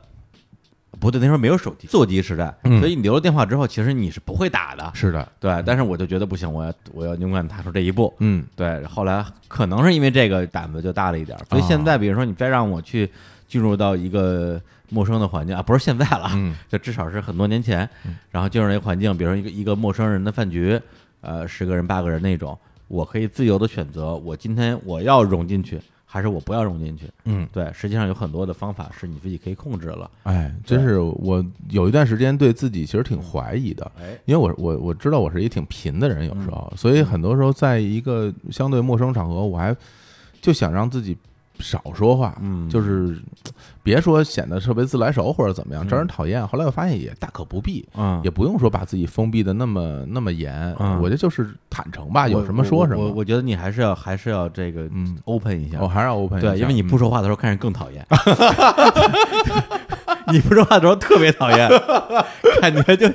不对，那时候没有手机，座机时代，嗯。所以你留了电话之后，其实你是不会打的，是的，对。但是我就觉得不行，我要我要勇敢踏出这一步，嗯。对，后来可能是因为这个胆子就大了一点儿，所以现在比如说你再让我去进入到一个陌生的环境啊，不是现在了，嗯就至少是很多年前，然后进入那个环境，比如说一个一个陌生人的饭局，呃，十个人八个人那种，我可以自由的选择，我今天我要融进去，还是我不要融进去。嗯，对，实际上有很多的方法是你自己可以控制了。哎，真是我有一段时间对自己其实挺怀疑的，哎，因为我我我知道我是一挺贫的人，有时候，所以很多时候在一个相对陌生场合，我还就想让自己少说话，嗯就是别说显得特别自来熟或者怎么样，嗯招人讨厌。后来我发现也大可不必，嗯，也不用说把自己封闭的那么那么严，嗯我觉得就是坦诚吧，有什么说什么。我我我觉得你还是要还是要这个嗯 open 一下。我还是要 open 一下对，因为你不嗯说话的时候看着更讨厌。你不说话的时候特别讨厌，感觉就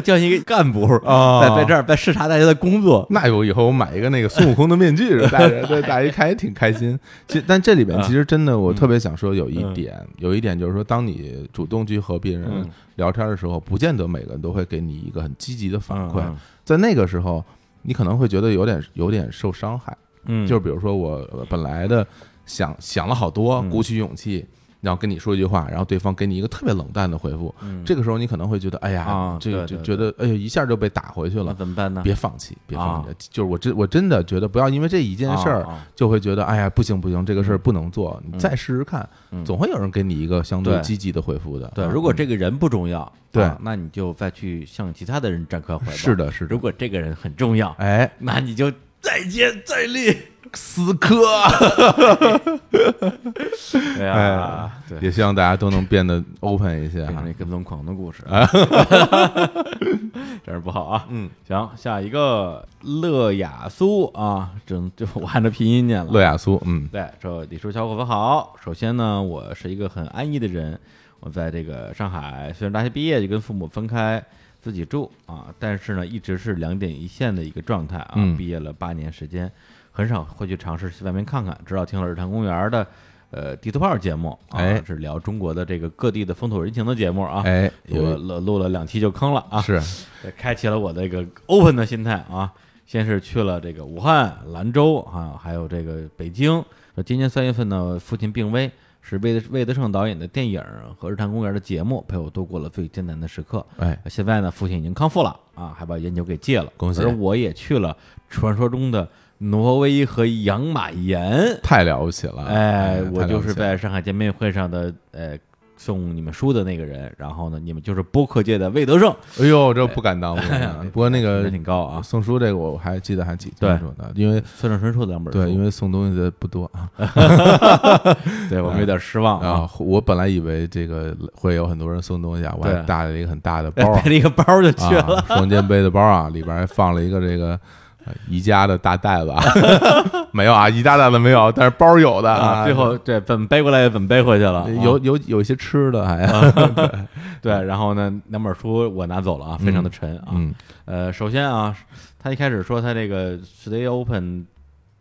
就像一个干部啊在在这儿在视察大家的工作。那我以后我买一个那个孙悟空的面具 戴着，对，大家一看也挺开心。其实，但这里边啊其实真的，我特别想说有一嗯点，有一点就是说，当你主动去和别人嗯聊天的时候，不见得每个人都会给你一个很积极的反馈。嗯在那个时候，你可能会觉得有点有点受伤害。嗯，就是比如说我呃本来的想想了好多，嗯鼓起勇气。然后跟你说一句话，然后对方给你一个特别冷淡的回复，嗯。这个时候你可能会觉得，哎呀，啊这个就觉得，哎呦，一下就被打回去那了。怎么办呢？别放弃，别放弃啊，就是我真我真的觉得不要因为这一件事儿就会觉得，哎呀，不行不行，这个事儿不能做，你嗯。再试试看，嗯。总会有人给你一个相对对。积极的回复的。对，啊。如果这个人不重要，对。啊那你就再去向其他的人展开怀抱。是，的，是的。如，果这个人很重要，哎，那你就再接再厉。死磕，哎呀，对，也希望大家都能变得 open 一些哈变成一。跟踪狂的故事，真是不好啊。嗯，行，下一个乐雅苏啊，整就我按照拼音念了。乐雅苏，嗯，对，说李叔小伙子好。首先呢，我是一个很安逸的人，我在这个上海，虽然大学毕业就跟父母分开自己住啊，但是呢，一直是两点一线的一个状态啊。嗯毕业了八年时间，很少会去尝试去外面看看。直到听了日坛公园的呃地图炮节目啊，哎是聊中国的这个各地的风土人情的节目啊。哎，录了有录录了两期就坑了啊，是，开启了我这个 open 的心态啊。先是去了这个武汉、兰州啊，还有这个北京。说今年三月份呢，父亲病危，是魏德魏德胜导演的电影和日坛公园的节目陪我度过了最艰难的时刻。哎，现在呢，父亲已经康复了啊，还把烟酒给戒了，恭喜而我也去了传说中的挪威和养马岩。太了不起了，哎，我就是在上海见面会上的呃送你们书的那个人，然后呢，你们就是播客界的魏德胜，哎呦，这不敢当，不过那个挺高啊，送书这个我还记得还挺清对。楚的，因为村上春树的两本书，对，因为送东西的不多啊。对我们 有点失望啊，我本来以为这个会有很多人送东西啊，我还带了一个很大的 包啊背了一个包就去了。啊，双肩背的包啊，里边还放了一个这个呃宜家的大袋子啊，没有啊，宜家袋子没有，但是包有的啊，最后这怎么背过来怎么背回去了？有啊有有一些吃的还，对，然后呢，两本书我拿走了啊，非常的沉啊。嗯呃，首先啊，他一开始说他这个 stay open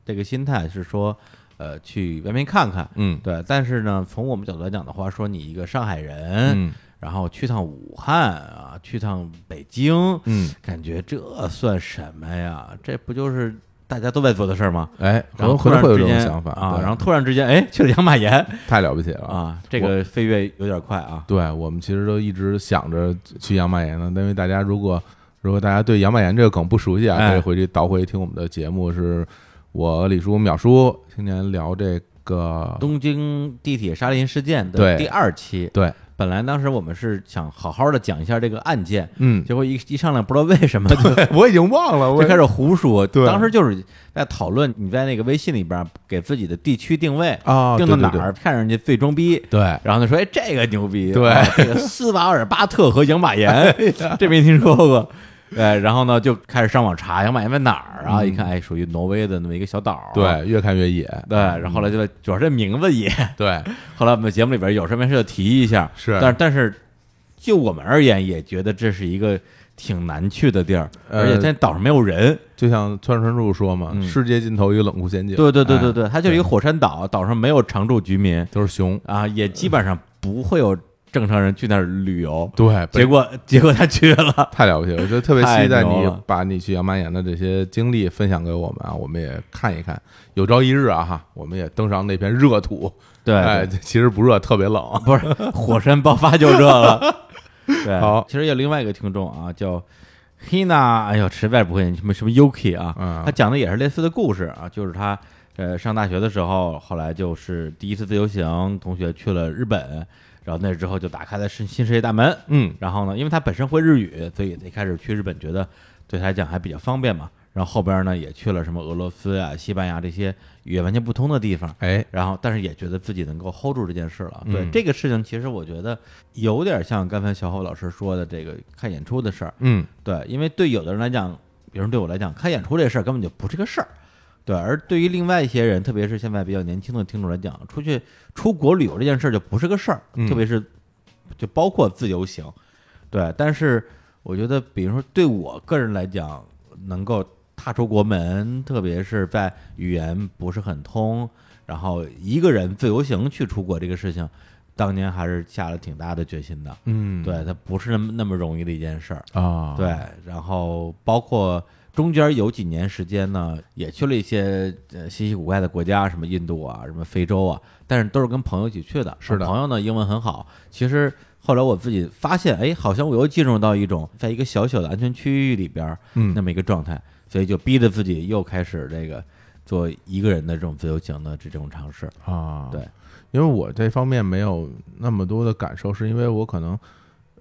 这个心态是说，呃，去外面看看。嗯对，但是呢，从我们角度来讲的话，说你一个上海人，嗯然后去趟武汉啊，去趟北京，嗯，感觉这算什么呀？这不就是大家都在做的事儿吗？哎，可然后可能会有然之间这种想法啊，然后突然之间，哎，去了养马岩 太了不起了！啊，这个飞跃有点快啊。对我们其实都一直想着去养马岩呢，因为大家如果如果大家对养马岩这个梗不熟悉啊，哎可以回去倒回听我们的节目，是我李叔、淼叔今年聊这个东京地铁沙林事件的第二期，对，本来当时我们是想好好的讲一下这个案件，嗯，结果一一上来不知道为什么 就我已经忘了，我就开始胡说。对当时就是在讨论你在那个微信里边给自己的地区定位啊，定到哪儿，看人家最装逼。对，然后他说：“哎，这个牛逼，对啊这个斯瓦尔巴特和养马岩，这没听说过。”对，然后呢，就开始上网查养马岩在哪儿啊？一看，哎，属于挪威的那么一个小岛。嗯对，越看越野，对，然后后来就主要这名字野，对，后来我们节目里边有事没事就提一下，是但但是就我们而言，也觉得这是一个挺难去的地儿，呃而且在岛上没有人。就像川川柱说嘛，嗯世界尽头一个冷酷仙境，对对对对哎，对，它就是一个火山岛，岛上没有常住居民都是熊，啊，也基本上不会有正常人去那儿旅游。对，结果结果他去了，太了不起了！我觉得特别期待你把你去养马岩的这些经历分享给我们啊，我们也看一看。有朝一日啊，哈，我们也登上那片热土。对，哎，其实不热，特别冷。不是火山爆发就热了。对，好其实有另外一个听众啊，叫 Hina，哎呦，实在不会念什么什么 Yuki 啊，嗯他讲的也是类似的故事啊，就是他呃上大学的时候，后来就是第一次自由行，同学去了日本，然后那之后就打开了新新世界大门。嗯然后呢，因为他本身会日语，所以一开始去日本觉得对他来讲还比较方便嘛。然后后边呢也去了什么俄罗斯啊、西班牙这些语言完全不通的地方，哎，然后但是也觉得自己能够 hold 住这件事了。对、嗯这个事情，其实我觉得有点像刚才小侯老师说的这个看演出的事儿。嗯对，因为对有的人来讲，比如对我来讲，看演出这事儿根本就不是个事儿。对，而对于另外一些人，特别是现在比较年轻的听众来讲，出去出国旅游这件事儿就不是个事儿，嗯特别是就包括自由行。对，但是我觉得，比如说对我个人来讲，能够踏出国门，特别是在语言不是很通，然后一个人自由行去出国这个事情，当年还是下了挺大的决心的。嗯，对，它不是那么那么容易的一件事儿。啊，对，然后包括中间有几年时间呢，也去了一些呃稀奇古怪的国家，什么印度啊，什么非洲啊，但是都是跟朋友一起去的。是的朋友呢英文很好。其实后来我自己发现，哎，好像我又进入到一种在一个小小的安全区域里边儿嗯那么一个状态，所以就逼着自己又开始这个做一个人的这种自由行的这种尝试。啊，对，因为我这方面没有那么多的感受，是因为我可能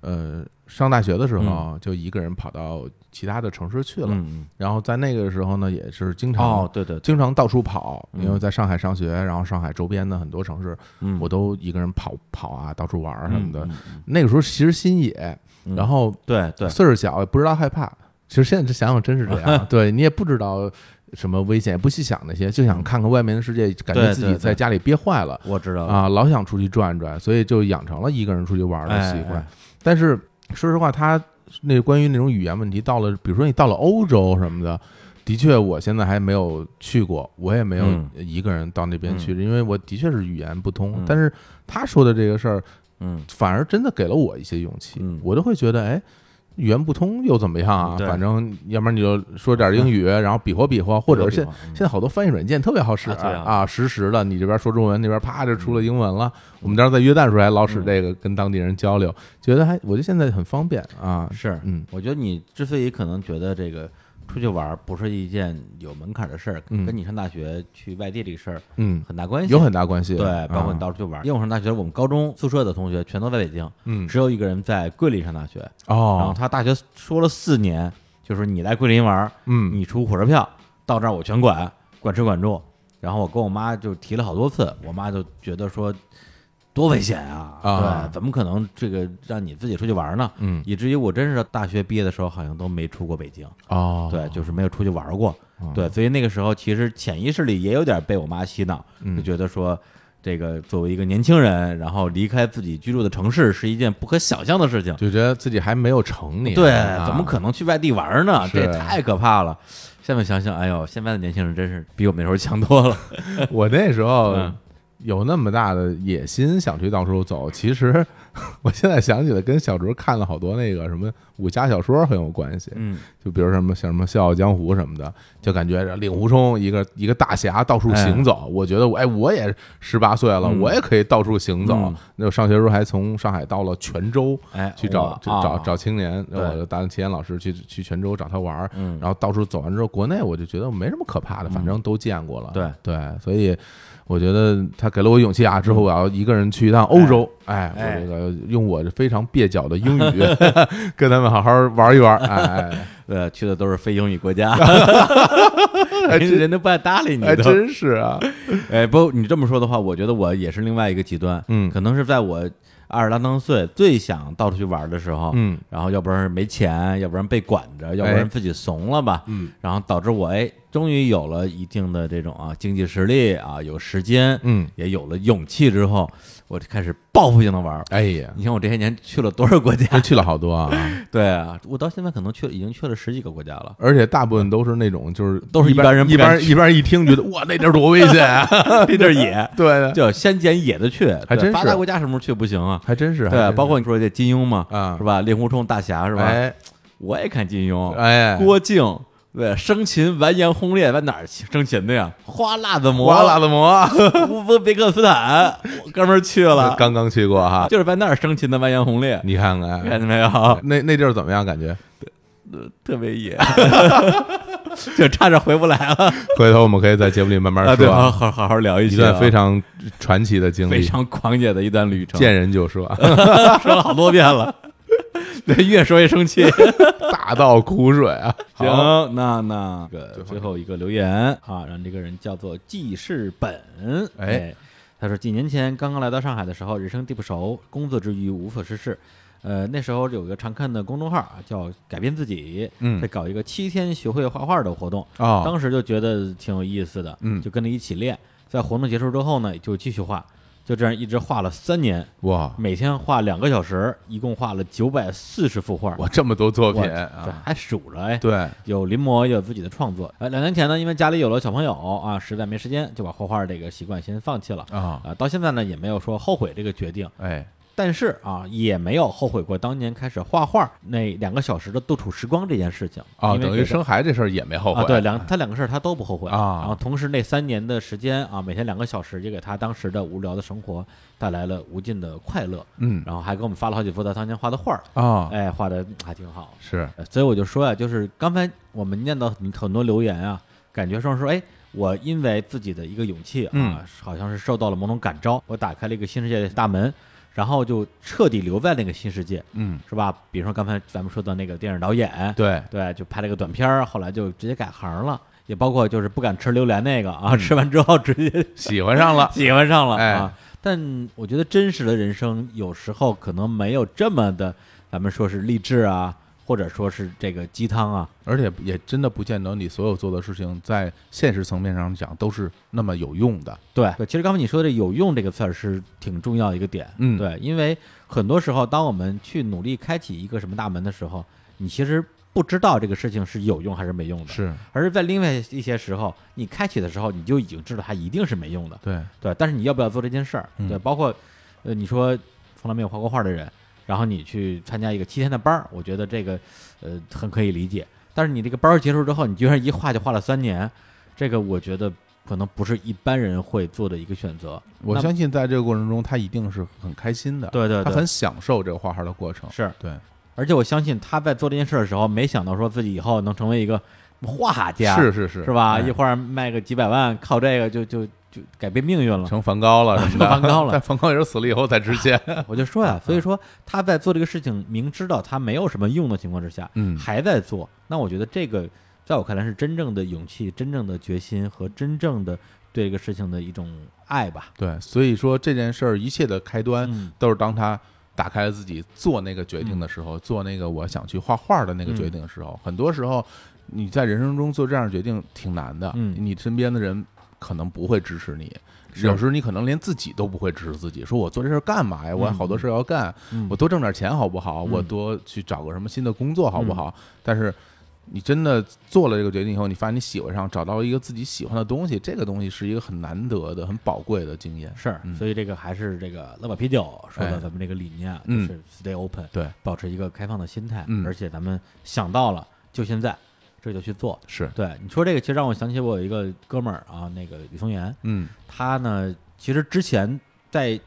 呃上大学的时候就一个人跑到其他的城市去了，嗯，然后在那个时候呢，也是经嗯常、哦，对对，经常到处跑，嗯因为在上海上学，然后上海周边的很多城市，嗯，我都一个人跑跑啊，到处玩儿什么的。那个时候其实心野，嗯。然后对对，岁数小，也不知道害怕。其实现在想想真是这样，对你也不知道什么危险，也不细想那些，就想看看外面的世界，感觉自己在家里憋坏了。我知道。啊，老想出去转转，所以就养成了一个人出去玩的习惯。哎哎。但是说实话，他那关于那种语言问题，到了比如说你到了欧洲什么的，的确我现在还没有去过，我也没有嗯一个人到那边去，因为我的确是语言不通嗯。但是他说的这个事儿，嗯反而真的给了我一些勇气嗯，我都会觉得，哎。语言不通又怎么样啊？反正要不然你就说点英语，然后比划比划，或者是现现在好多翻译软件特别好使啊，实时的，你这边说中文，那边啪就出了英文了。我们当时在约旦时候还老使这个跟当地人交流，觉得还我觉得现在很方便啊。是，嗯我觉得你之所以可能觉得这个出去玩儿不是一件有门槛的事儿，嗯跟你上大学去外地这个事儿嗯，很大关系。有很大关系。对，包括你啊到处去玩儿。因为我上大学，我们高中宿舍的同学全都在北京，嗯只有一个人在桂林上大学。然后哦他大学说了四年，就是你来桂林玩儿，嗯你出火车票到这儿我全管，管吃管住。然后我跟我妈就提了好多次，我妈就觉得说多危险啊！啊对，怎么可能这个让你自己出去玩呢？嗯以至于我真是大学毕业的时候，好像都没出过北京，哦对，就是没有出去玩过，哦对，所以那个时候其实潜意识里也有点被我妈洗脑，嗯就觉得说这个作为一个年轻人，然后离开自己居住的城市是一件不可想象的事情，就觉得自己还没有成年，对，啊怎么可能去外地玩呢？是这太可怕了。现在想想，哎呦，现在的年轻人真是比我们那时候强多了。我那时候嗯有那么大的野心想去到处走，其实 我现在想起来，跟小时候看了好多那个什么武侠小说很有关系。嗯，就比如什么像什么《笑傲江湖》什么的，就感觉令狐冲一个一个大侠到处行走。我觉得我哎，我也十八岁了，嗯我也可以到处行走嗯。那我上学时候还从上海到了泉州哎，去找哇找找青年，对我就答应齐岩老师去去泉州找他玩儿。嗯，然后到处走完之后，国内我就觉得没什么可怕的，反正都见过了。对对，所以我觉得他给了我勇气啊。之后我要一个人去一趟欧洲，哎，哎我这个用我非常蹩脚的英语 跟他们好好玩一玩，哎，呃，去的都是非英语国家，人都不爱搭理你还，真是啊，哎，不，你这么说的话，我觉得我也是另外一个极端。嗯。可能是在我二十郎当岁最想到处去玩的时候，嗯。然后要不然是没钱，要不然被管着，要不然自己怂了吧，嗯。然后导致我哎，终于有了一定的这种啊经济实力啊，有时间，嗯，也有了勇气之后，我就开始报复性的玩儿。哎呀，你看我这些年去了多少国家？真去了好多啊，对啊，我到现在可能去了已经去了十几个国家了。而且大部分都是那种就是都是一一般人一般一般人一听觉得哇，那地儿多危险啊，那地儿野，对，就先捡野的去，还真是发达国家什么时候去不行啊？还真是，对，包括你说这金庸嘛，啊是，吧？令狐冲、大侠是吧？哎我也看金庸，哎，郭靖，对，生擒完颜洪烈在哪儿生擒的呀？花剌子模，花喇子模，乌兹别克斯坦，我 哥们儿去了，刚刚去过哈，就是在那儿生擒的完颜洪烈，你看看。看见没有？那那地儿怎么样？感觉？特别野，就差点回不来了。回头我们可以在节目里慢慢啊，对，好说，好好好聊一段非常传奇的经历，非常狂野的一段旅程，见人就说，说了好多遍了，对，越说越生气。大倒苦水啊！行好，那那个最后一个留言啊，让这个人叫做记事本，哎他说几年前刚刚来到上海的时候，人生地不熟，工作之余无所事事。呃，那时候有个常看的公众号啊，叫“改变自己”，嗯在搞一个七天学会画画的活动。哦，当时就觉得挺有意思的，嗯就跟着一起练。在活动结束之后呢，就继续画，就这样一直画了三年，哇，每天画两个小时，一共画了九百四十幅画。哇，这么多作品这啊！还数着哎，对，有临摹，也有自己的创作。呃，两年前呢，因为家里有了小朋友啊，实在没时间，就把画画这个习惯先放弃了。啊，啊，到现在呢，也没有说后悔这个决定，哎，但是啊，也没有后悔过当年开始画画那两个小时的独处时光这件事情哦，等于生孩子这事儿也没后悔。啊，对，两他两个事儿他都不后悔。啊。然后同时那三年的时间啊，每天两个小时，也给他当时的无聊的生活带来了无尽的快乐。嗯。然后还给我们发了好几幅他当年画的画儿，啊，哎，画的还挺好。是。呃所以我就说呀、就是刚才我们念到很很多留言啊，感觉上说，哎，我因为自己的一个勇气啊，嗯。好像是受到了某种感召，我打开了一个新世界的大门，然后就彻底留在那个新世界，嗯，是吧？比如说刚才咱们说的那个电影导演，对，对，就拍了个短片儿，后来就直接改行了。也包括就是不敢吃榴莲那个啊，嗯吃完之后直接喜欢上了，喜欢上了哎啊。但我觉得真实的人生有时候可能没有这么的，咱们说是励志啊，或者说是这个鸡汤啊，而且也真的不见得你所有做的事情在现实层面上讲都是那么有用的。对对，其实刚才你说的“有用”这个词儿是挺重要的一个点，嗯对，因为很多时候，当我们去努力开启一个什么大门的时候，你其实不知道这个事情是有用还是没用的，是而是在另外一些时候，你开启的时候，你就已经知道它一定是没用的，对，对，但是你要不要做这件事儿？嗯对，包括呃，你说从来没有画过画的人，然后你去参加一个七天的班儿，我觉得这个呃很可以理解。但是你这个班儿结束之后，你居然一画就画了三年，这个我觉得可能不是一般人会做的一个选择。我相信在这个过程中，他一定是很开心的，对对对，他很享受这个画画的过程。是，对，而且我相信他在做这件事的时候，没想到说自己以后能成为一个画家，是是是，是吧？哎。一会儿卖个几百万，靠这个就就就改变命运了。成梵高了 是吧，成梵高了。但梵高也是死了以后才实现。我就说呀，所以说他在做这个事情，明知道他没有什么用的情况之下，嗯。还在做，那我觉得这个在我看来是真正的勇气、真正的决心和真正的对这个事情的一种爱吧。对，所以说这件事儿一切的开端嗯，都是当他打开了自己做那个决定的时候，做那个我想去画画的那个决定的时候，很多时候你在人生中做这样的决定挺难的，嗯你身边的人可能不会支持你。有时候你可能连自己都不会支持自己，说我做这事儿干嘛呀？我还好多事儿要干，嗯我多挣点钱好不好？嗯我多去找个什么新的工作好不好？但是你真的做了这个决定以后，你发现你喜欢上，找到一个自己喜欢的东西，这个东西是一个很难得的、很宝贵的经验。是，嗯所以这个还是这个乐把啤酒说哎的咱们这个理念啊，就嗯是 stay open，对，保持一个开放的心态，嗯而且咱们想到了就现在，这就去做。是，对你说这个，其实让我想起我有一个哥们儿啊，那个李松岩，嗯他呢，其实之前在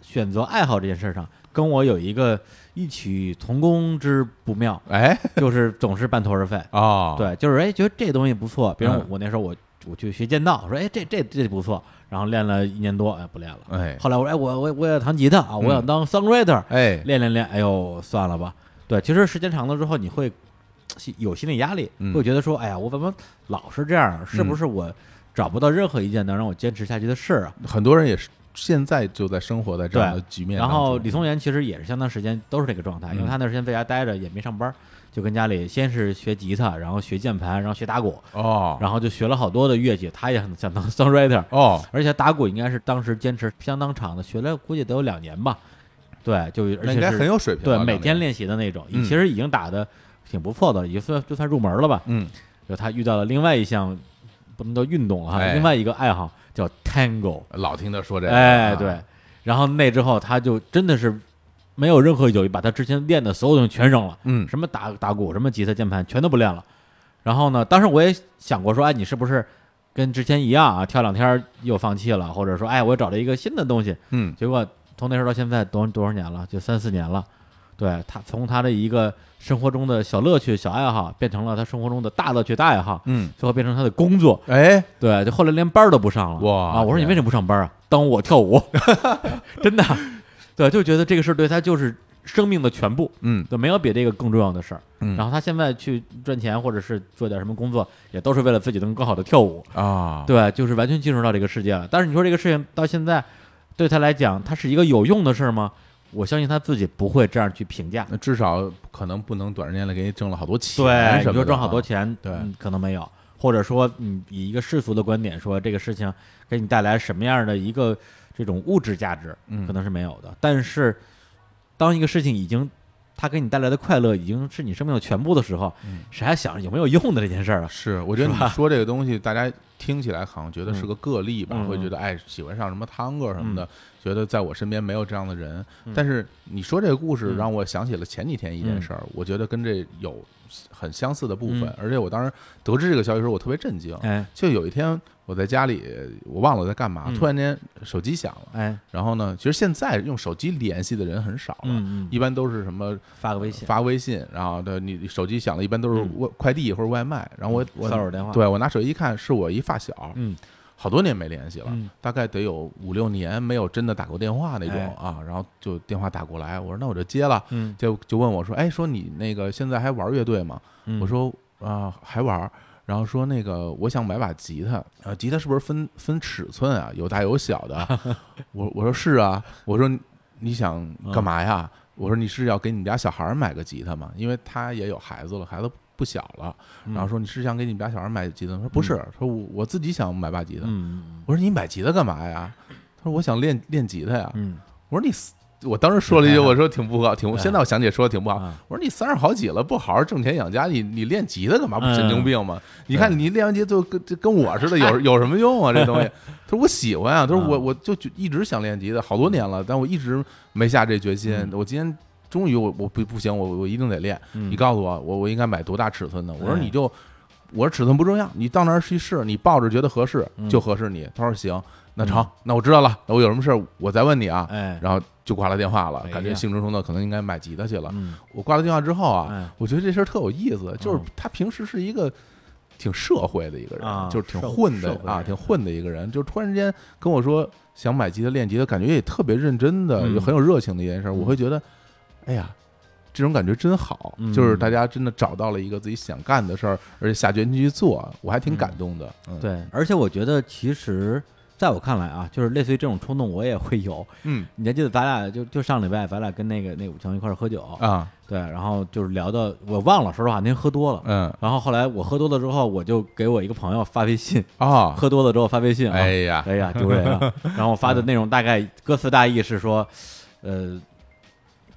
选择爱好这件事上，跟我有一个异曲同工之不妙，哎 就是总是半途而废。哦，对，就是哎，觉得这东西不错，比如我嗯我那时候我我去学剑道，我说哎这这这不错，然后练了一年多，哎不练了。哎后来我说哎我我我要弹吉他啊，我想当 songwriter，哎练练练，哎呦算了吧。对，其实时间长了之后，你会心有心理压力，嗯会觉得说，哎呀，我怎么老是这样？是不是我找不到任何一件能让我坚持下去的事啊？很多人也是现在就在生活在这样的局面然。后李松岩其实也是相当时间都是这个状态，因为嗯他那时间在家待着也没上班，就跟家里先是学吉他，然后学键盘，然后学打鼓，哦，然后就学了好多的乐器。他也很想当 songwriter，哦，而且打鼓应该是当时坚持相当长的，学了估计得有两年吧。对，就而那应该且是很有水平了。对每天练习的那种，嗯其实已经打的挺不错的也，算就算入门了吧。嗯，就他遇到了另外一项不能叫运动了哈，哎。另外一个爱好叫 tango，老听他说这个，哎，啊。对，，然后那之后他就真的是没有任何犹豫，把他之前练的所有东西全扔了，嗯。什么打打鼓，什么吉他、键盘全都不练了。然后呢，当时我也想过说，哎，你是不是跟之前一样啊，跳两天又放弃了，或者说，哎，我找了一个新的东西，嗯，结果从那时候到现在多多少年了，就三四年了，对他从他的一个生活中的小乐趣、小爱好，变成了他生活中的大乐趣、大爱好，嗯，最后变成他的工作。哎，对，就后来连班儿都不上了。哇啊！我说你为什么不上班啊？耽误我跳舞，真的。对，就觉得这个事儿对他就是生命的全部，嗯就没有比这个更重要的事儿。嗯然后他现在去赚钱，或者是做点什么工作，也都是为了自己能更好的跳舞。啊，对，就是完全进入到这个世界了。但是你说这个事情到现在对他来讲，它是一个有用的事儿吗？我相信他自己不会这样去评价。那至少可能不能短时间内给你挣了好多钱，对，你说挣好多啊，钱，对嗯可能没有，或者说，你，以一个世俗的观点说，这个事情给你带来什么样的一个这种物质价值，嗯可能是没有的。但是，当一个事情已经它给你带来的快乐已经是你生命的全部的时候，嗯谁还想着有没有用的这件事儿啊？是，我觉得你说这个东西，大家听起来好像觉得是个个例吧，会觉得哎喜欢上什么汤哥什么的，觉得在我身边没有这样的人。嗯。但是你说这个故事嗯。让我想起了前几天一件事儿，我觉得跟这有很相似的部分，嗯。而且我当时得知这个消息时候，我特别震惊。哎。就有一天我在家里，我忘了我在干嘛，嗯。突然间手机响了，哎，然后呢，其实现在用手机联系的人很少了。嗯嗯，一般都是什么发个微信，发微信，然后的你手机响了，一般都是嗯。外快递或者外卖，然后我我骚扰电话，，对我拿手机一看，是我一发小，嗯好多年没联系了，嗯大概得有五六年没有真的打过电话那种、哎啊，然后就电话打过来，我说那我就接了，嗯就就问我说，哎，说你那个现在还玩乐队吗？嗯，我说啊、还玩。然后说那个，我想买把吉他，呃，吉他是不是分分尺寸啊？有大有小的。我我说是啊，我说你想干嘛呀？我说你是要给你们家小孩儿买个吉他吗？因为他也有孩子了，孩子不小了。嗯，然后说你是想给你们家小孩买吉他说不是，说我我自己想买把吉他。嗯我说你买吉他干嘛呀？他说我想练练吉他呀。嗯我说你，我当时说了一句，我说挺不好，挺哎现在我想起来说的挺不好。啊我说你三十好几了，不好好挣钱养家，你你练吉他干嘛？不嗯神经病吗？你看你练完吉他就跟就跟我似的，有有什么用啊？这东西。他说我喜欢啊，他说我啊我就就一直想练吉他，好多年了，但我一直没下这决心嗯。我今天终于我我不不行，我我一定得练。嗯，你告诉我，我我应该买多大尺寸的？我说哎你就，我说尺寸不重要，你到那儿去试，你抱着觉得合适嗯就合适你。他说行，那成嗯，那我知道了，那我有什么事儿我再问你啊。哎，然后就挂了电话了感觉兴冲冲的，可能应该买吉他去了。嗯我挂了电话之后啊哎，我觉得这事儿特有意思，就是嗯他平时是一个挺社会的一个啊人，就是挺混的啊，挺混的一个人，就突然之间跟我说想买吉他练吉他，感觉也特别认真的，嗯也很有热情的一件事儿，嗯我会觉得，哎呀。这种感觉真好，嗯就是大家真的找到了一个自己想干的事儿，而且下决心去做，我还挺嗯感动的。嗯，对，而且我觉得其实在我看来啊，就是类似于这种冲动，我也会有。嗯你还记得咱俩就就上礼拜咱俩跟那个那武强一块儿喝酒，啊对，然后就是聊的我忘了，说实话那天喝多了。嗯然后后来我喝多了之后，我就给我一个朋友发微信，啊，喝多了之后发微信啊，哎呀，哎呀丢人啊！然后我发的内容大概歌词大意是说，呃，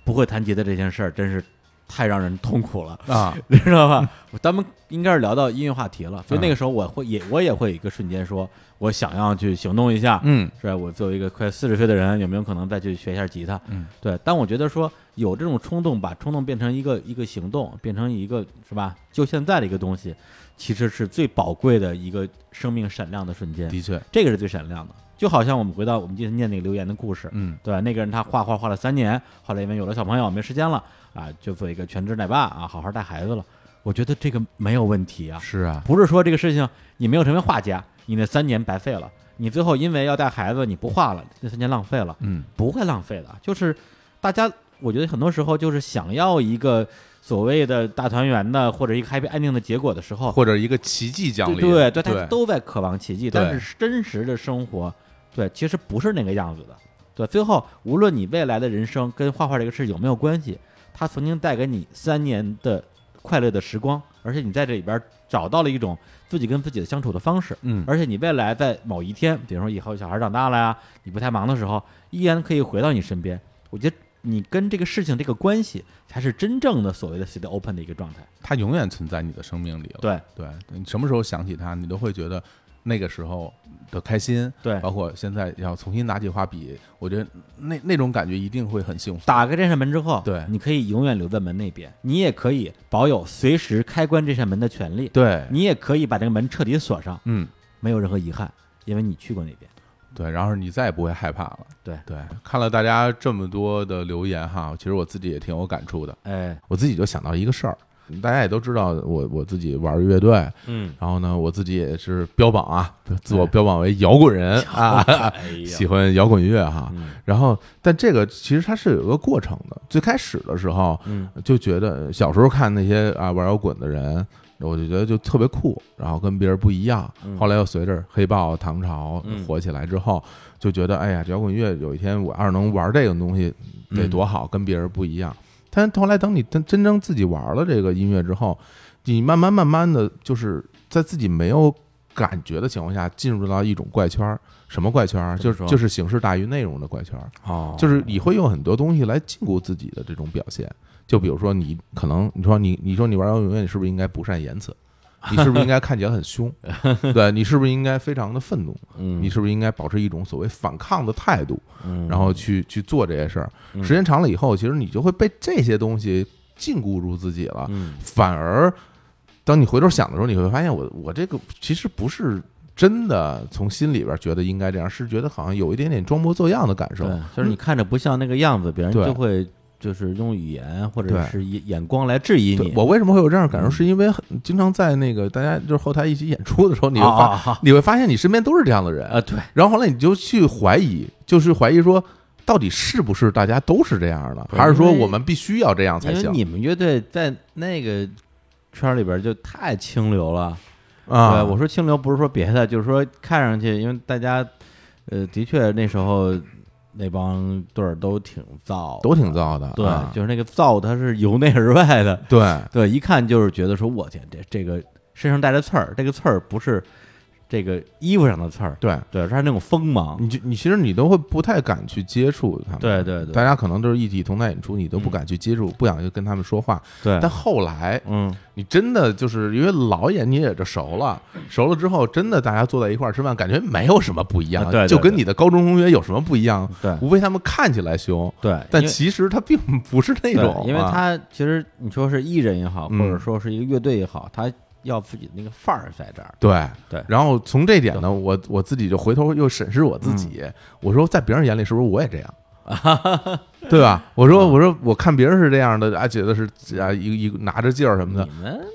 不会弹吉他这件事儿真是太让人痛苦了。啊，你知道吧？咱们应该是聊到音乐话题了，所以嗯那个时候我会也我也会有一个瞬间说，我想要去行动一下，嗯是吧？我作为一个快四十岁的人，有没有可能再去学一下吉他？嗯，对。但我觉得说有这种冲动，把冲动变成一个一个行动，变成一个是吧？就现在的一个东西，其实是最宝贵的一个生命闪亮的瞬间，的确，这个是最闪亮的。就好像我们回到我们今天念那个留言的故事，嗯对吧？那个人他画画画了三年，后来因为有了小朋友没时间了啊，就做一个全职奶爸啊，好好带孩子了。我觉得这个没有问题啊，是啊，不是说这个事情你没有成为画家，你那三年白费了，你最后因为要带孩子你不画了，那三年浪费了，嗯不会浪费的。就是大家，我觉得很多时候就是想要一个所谓的大团圆的或者一个 happy ending 的结果的时候，或者一个奇迹降临，对对对，大家都在渴望奇迹，但是真实的生活，对，其实不是那个样子的。对，最后无论你未来的人生跟画画这个事有没有关系，它曾经带给你三年的快乐的时光，而且你在这里边找到了一种自己跟自己的相处的方式，嗯而且你未来在某一天，比如说以后小孩长大了呀，你不太忙的时候，依然可以回到你身边。我觉得你跟这个事情这个关系，才是真正的所谓的 sit open 的一个状态。它永远存在你的生命里了。对对，你什么时候想起它，你都会觉得那个时候的开心。对，包括现在要重新拿起画笔，我觉得那那种感觉一定会很幸福。打开这扇门之后，对你可以永远留在门那边，你也可以保有随时开关这扇门的权利，对，你也可以把这个门彻底锁上，嗯，没有任何遗憾，因为你去过那边。对，然后你再也不会害怕了。对对，看了大家这么多的留言哈，其实我自己也挺有感触的。哎，我自己就想到一个事儿，大家也都知道我我自己玩乐队，嗯，然后呢，我自己也是标榜啊，自我标榜为摇滚人 啊，喜欢摇滚乐哈。嗯然后，但这个其实它是有一个过程的。最开始的时候，嗯就觉得小时候看那些啊玩摇滚的人，我就觉得就特别酷，然后跟别人不一样。嗯后来又随着黑豹、唐朝嗯火起来之后，就觉得哎呀，摇滚乐有一天我要是能玩这个东西得多好，跟别人不一样。但后来等你真真正自己玩了这个音乐之后，你慢慢慢慢的就是在自己没有感觉的情况下，进入到一种怪圈儿。什么怪圈儿？就是就是形式大于内容的怪圈儿。哦，就是你会用很多东西来禁锢自己的这种表现。就比如说，你可能你说你你说你玩摇滚乐，你是不是应该不善言辞？你是不是应该看起来很凶？对你是不是应该非常的愤怒？嗯，你是不是应该保持一种所谓反抗的态度，嗯然后去去做这些事儿？嗯时间长了以后，其实你就会被这些东西禁锢住自己了。嗯反而，当你回头想的时候，你会发现我我这个其实不是真的从心里边觉得应该这样，是觉得好像有一点点装模作样的感受。就是你看着不像那个样子，别人就会就是用语言或者是眼眼光来质疑你。我为什么会有这样的感受？嗯是因为很经常在那个大家就是后台一起演出的时候，你会啊发你会发现你身边都是这样的人，啊，对，然后后来你就去怀疑，就是怀疑说。到底是不是大家都是这样的，还是说我们必须要这样才行你们乐队在那个圈儿里边就太清流了。啊？对，我说清流不是说别的，就是说看上去，因为大家呃，的确那时候那帮队儿都挺燥，都挺燥的，对，啊就是那个燥，它是由内而外的。对对，一看就是觉得说，我天，这这个身上带着刺儿，这个刺儿不是这个衣服上的刺儿，对，对，它是那种锋芒。你就你其实你都会不太敢去接触他们，对对对。大家可能都是一起同台演出，你都不嗯敢去接触，不想去跟他们说话。对，但后来嗯，你真的就是因为老演你也就熟了，熟了之后，真的大家坐在一块儿吃饭，感觉没有什么不一样，啊对对就跟你的高中同学有什么不一样？对。无非他们看起来凶，对，但其实他并不是那对种，因为啊。他其实你说是艺人也好，或嗯者说是一个乐队也好，他要自己的那个范儿在这儿。对对然后从这点呢，我我自己就回头又审视我自己，嗯我说在别人眼里是不是我也这样？对吧？我说我说我看别人是这样的啊，觉得是啊一一拿着劲儿什么的，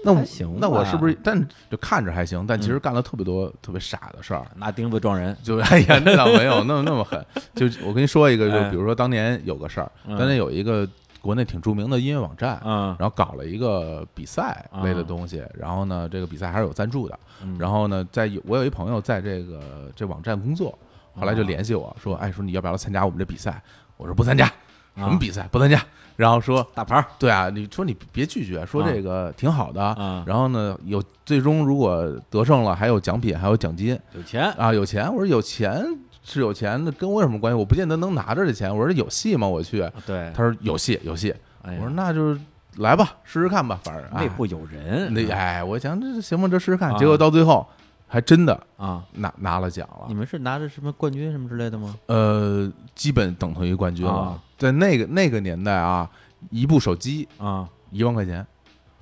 那我行，那我是不是？但就看着还行，但其实干了特别多特别傻的事儿。拿钉子撞人？就 哎呀，那倒没有那么那么狠。就我跟你说一个，就哎比如说当年有个事儿，嗯当年有一个国内挺著名的音乐网站，嗯，然后搞了一个比赛类的东西，然后呢，这个比赛还是有赞助的。嗯。然后呢，在有我有一朋友在这个这网站工作，后来就联系我说，哎，说你要不要来参加我们这比赛？我说不参加，什么比赛？不参加？然后说大牌儿。对啊，你说你别拒绝，说这个挺好的。啊，然后呢，有最终如果得胜了，还有奖品，还有奖金。有钱。啊，有钱。我说有钱是有钱那，跟我有什么关系？我不见得能拿着这钱。我说有戏吗？我去。对，他说有戏，有戏。哎我说那就是来吧，试试看吧，反正哎内部有人，那哎，我想这行吧，这试试看。啊结果到最后还真的啊，拿拿了奖了你，们是拿着什么冠军什么之类的吗？呃，基本等同于冠军了啊。在那个那个年代啊，一部手机啊，一万块钱，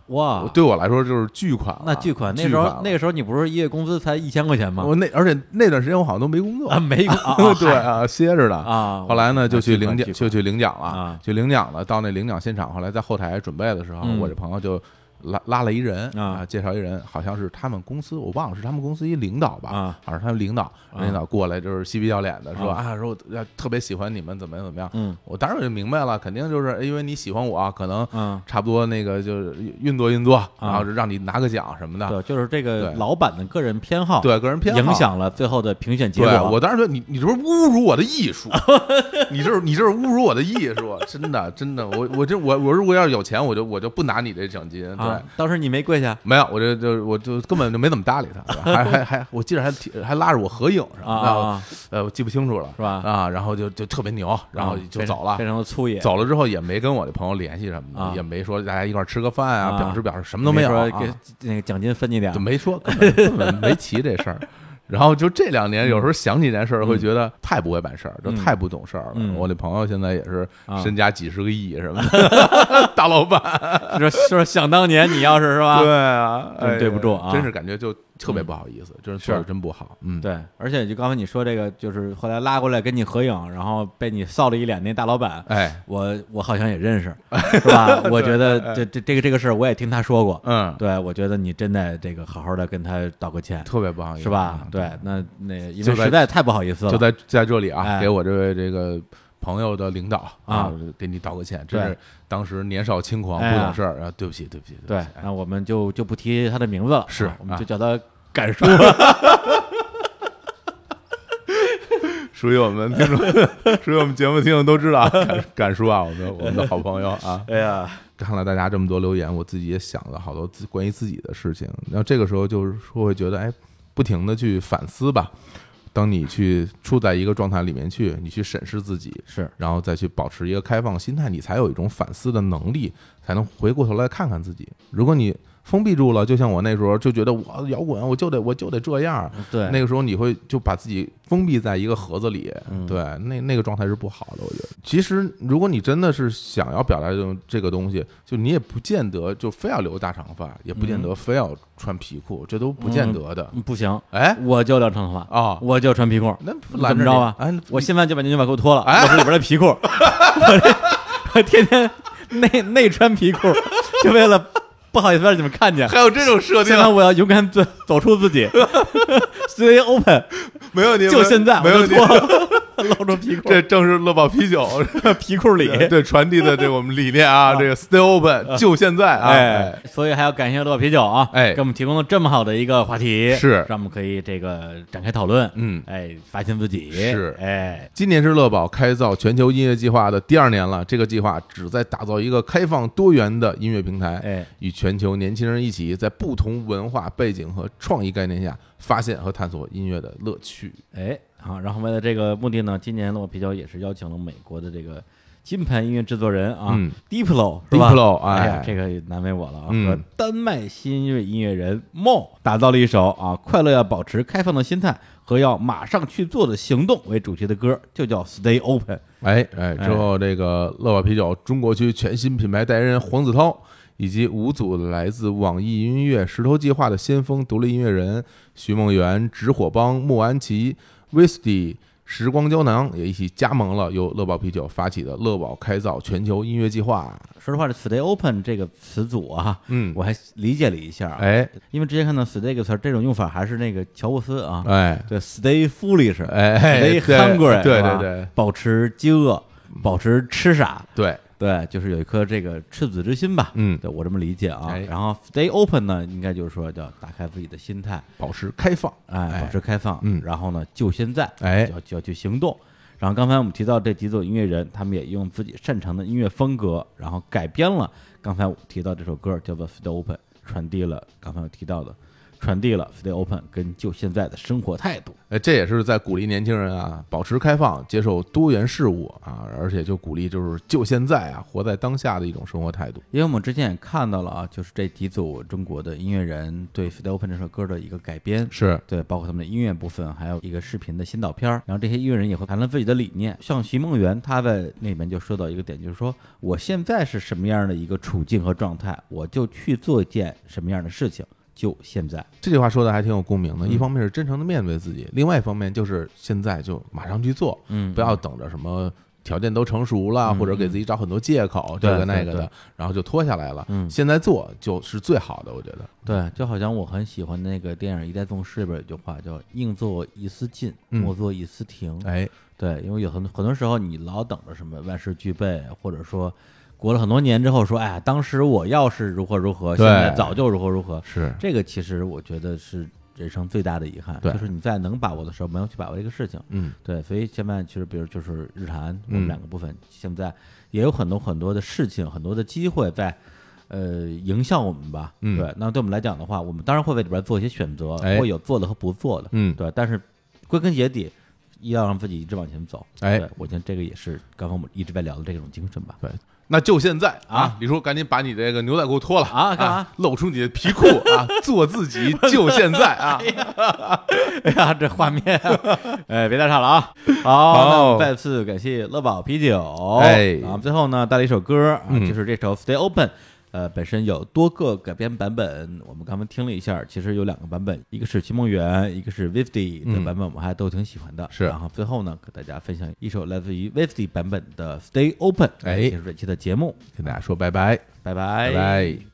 哇，对我来说就是巨款了。那巨款，那时候那个时候你不是一月工资才一千块钱吗？我那而且那段时间我好像都没工作啊，没工作 对啊，歇着的。啊，后来呢，就去领奖，就去领奖了啊，去领奖了。到那领奖现场，后来在后台准备的时候，嗯我这朋友就拉拉了一人啊介绍一人，好像是他们公司，我忘了是他们公司一领导吧，啊好像是他们领导，啊领导过来就是嬉皮笑脸的说啊啊，说我特别喜欢你们，怎么样怎么样。嗯我当时我就明白了，肯定就是因为你喜欢我，可能嗯，差不多那个就是运作运作，然后让你拿个奖什么的。对，就是这个老板的个人偏好，对个人偏好影响了最后的评选结果。我当时觉得你你这不是侮辱我的艺术，你这是你这是侮辱我的艺术，真的真的，我我这我我如果要是有钱，我就我就不拿你这奖金，对。啊，当时你没跪下？没有，我这就我就根本就没怎么搭理他，还还还，我记得还提还拉着我合影什么的，啊啊，呃，我记不清楚了，是吧？啊，然后就就特别牛，然后啊就走了。非常的粗野，走了之后也没跟我的朋友联系什么啊。的，也没说大家一块吃个饭啊，啊。表示表示什么都没有，给那个奖金分你点就，没说，根本根本没提这事儿。然后就这两年，有时候想起这件事儿，会觉得太不会办事儿，就嗯太不懂事儿了。嗯我那朋友现在也是啊身家几十个亿什么的，大老板。说说想当年你要是是吧？对啊，对不住啊真是感觉就特别不好意思，就是做的真不好。嗯，对，而且就刚才你说这个，就是后来拉过来跟你合影，然后被你臊了一脸那大老板，哎，我我好像也认识，是吧？我觉得这这这个这个事儿我也听他说过，嗯，对，我觉得你真的这个好好的跟他道个歉，特别不好意思，是吧？对，那那因为就实在太不好意思了，就在在这里啊，哎给我这位这个朋友的领导啊，给你道个歉，真是当时年少轻狂，不懂事儿，啊，对不起，对不起，对那我们就就不提他的名字了，是啊我们啊。就叫他敢叔，属于我们听众，属于我们节目听众都知道 啊，敢敢叔啊，我们我们的好朋友啊，哎呀，看了大家这么多留言，我自己也想了好多自关于自己的事情。然后这个时候就是说，会觉得哎，不停的去反思吧。当你去处在一个状态里面去，你去审视自己，是然后再去保持一个开放心态，你才有一种反思的能力，才能回过头来看看自己。如果你封闭住了，就像我那时候就觉得我摇滚，我就得我就得这样，对，那个时候你会就把自己封闭在一个盒子里，嗯。对，那那个状态是不好的。我觉得，其实如果你真的是想要表达这种这个东西，就你也不见得就非要留大长发，也不见得非要穿皮裤，这都不见得的。嗯不行，哎？我就留长头发，啊，我就穿皮裤，那怎么着啊你哎，我现在就把牛仔裤脱了，哎？露出里边的皮裤，我这我天天内内穿皮裤，就为了不好意思让你们看见。还有这种设定现，在我要勇敢走走出自己，stay open，没问题，就现在没问题我就。脱了，露出皮裤，这正是乐宝啤酒。皮裤里。对传递的这个我们理念啊，这个 Stay Open 就现在啊，哎，所以还要感谢乐宝啤酒啊，哎。给我们提供了这么好的一个话题，是。让我们可以这个展开讨论，嗯。哎，发现自己。是。哎，今年是乐宝开造全球音乐计划的第二年了。这个计划旨在打造一个开放多元的音乐平台，哎，与全球年轻人一起，在不同文化背景和创意概念下，发现和探索音乐的乐趣。哎，好，然后为了这个目的呢，今年乐宝啤酒也是邀请了美国的这个金牌音乐制作人啊、嗯 Diplo 是吧 Diplo，哎这个也难为我了啊，嗯和丹麦新锐音乐人 Mo 打造了一首啊快乐要保持开放的心态和要马上去做的行动为主题的歌，就叫 Stay Open。哎哎，之后这个乐宝啤酒中国区全新品牌代言人黄子韬，以及五组来自网易音乐石头计划的先锋独立音乐人徐梦圆、直火帮、莫安琪、Wisdy。时光胶囊也一起加盟了由乐宝啤酒发起的乐宝开造全球音乐计划。说实话，这 Stay Open 这个词组啊，嗯，我还理解了一下啊，哎因为之前看到 Stay 这个词儿，这种用法还是那个乔布斯啊，哎对，Stay foolish，哎 Stay 对 hungry，对对对保持饥饿，保持吃傻，对，对，就是有一颗这个赤子之心吧，嗯，对我这么理解啊哎。然后 Stay open 呢，应该就是说叫打开自己的心态，保持开放。哎，保持开放，嗯然后呢，就现在，哎就要就要去行动。然后刚才我们提到这几组音乐人，他们也用自己擅长的音乐风格，然后改编了刚才我提到这首歌，叫做《Stay Open》，传递了刚才我提到的，传递了 Stay Open 跟就现在的生活态度。哎，这也是在鼓励年轻人啊，保持开放，接受多元事物啊，而且就鼓励就是就现在啊，活在当下的一种生活态度。因为我们之前也看到了啊，就是这几组中国的音乐人对《Stay Open》这首歌的一个改编，是，对，包括他们的音乐部分，还有一个视频的先导片儿。然后这些音乐人也会谈论自己的理念。像徐梦圆，他在那里面就说到一个点，就是说我现在是什么样的一个处境和状态，我就去做一件什么样的事情，就现在。这句话说的还挺有共鸣的。嗯一方面是真诚的面对自己，另外一方面就是现在就马上去做，嗯不要等着什么。条件都成熟了，嗯或者给自己找很多借口，对这个那个的，然后就拖下来了。嗯现在做就是最好的，我觉得。对，就好像我很喜欢那个电影《一代宗师》里边有句话叫“宁做一丝进，嗯莫做一丝停”。哎，对，因为有很很多时候你老等着什么万事俱备，或者说过了很多年之后说，哎呀，当时我要是如何如何，现在早就如何如何。是，这个其实我觉得是人生最大的遗憾，就是你在能把握的时候没有去把握这个事情。嗯，对，所以现在其实比如就是日韩，我嗯们两个部分现在也有很多很多的事情，很多的机会在。呃，影响我们吧，嗯对。那对我们来讲的话，我们当然会为里边做一些选择，哎会有做的和不做的，嗯对。但是归根结底，要让自己一直往前走。哎对我觉得这个也是刚刚我们一直在聊的这种精神吧。对，那就现在啊李叔赶紧把你这个牛仔裤脱了啊干嘛露出你的皮裤啊，做自己，就现在啊！哎呀，这画面、啊，哎，别再唱了啊！好，再次感谢乐宝啤酒。哎啊，最后呢，带了一首歌就是这首《Stay Open》，呃，本身有多个改编版本，我们刚刚听了一下，其实有两个版本，一个是秦梦圆，一个是 Vifty 的版本，我们还都挺喜欢的。是。然后最后呢，给大家分享一首来自于 Vifty 版本的 Stay Open，哎。结束这期的节目，跟大家说拜拜，拜拜，拜拜。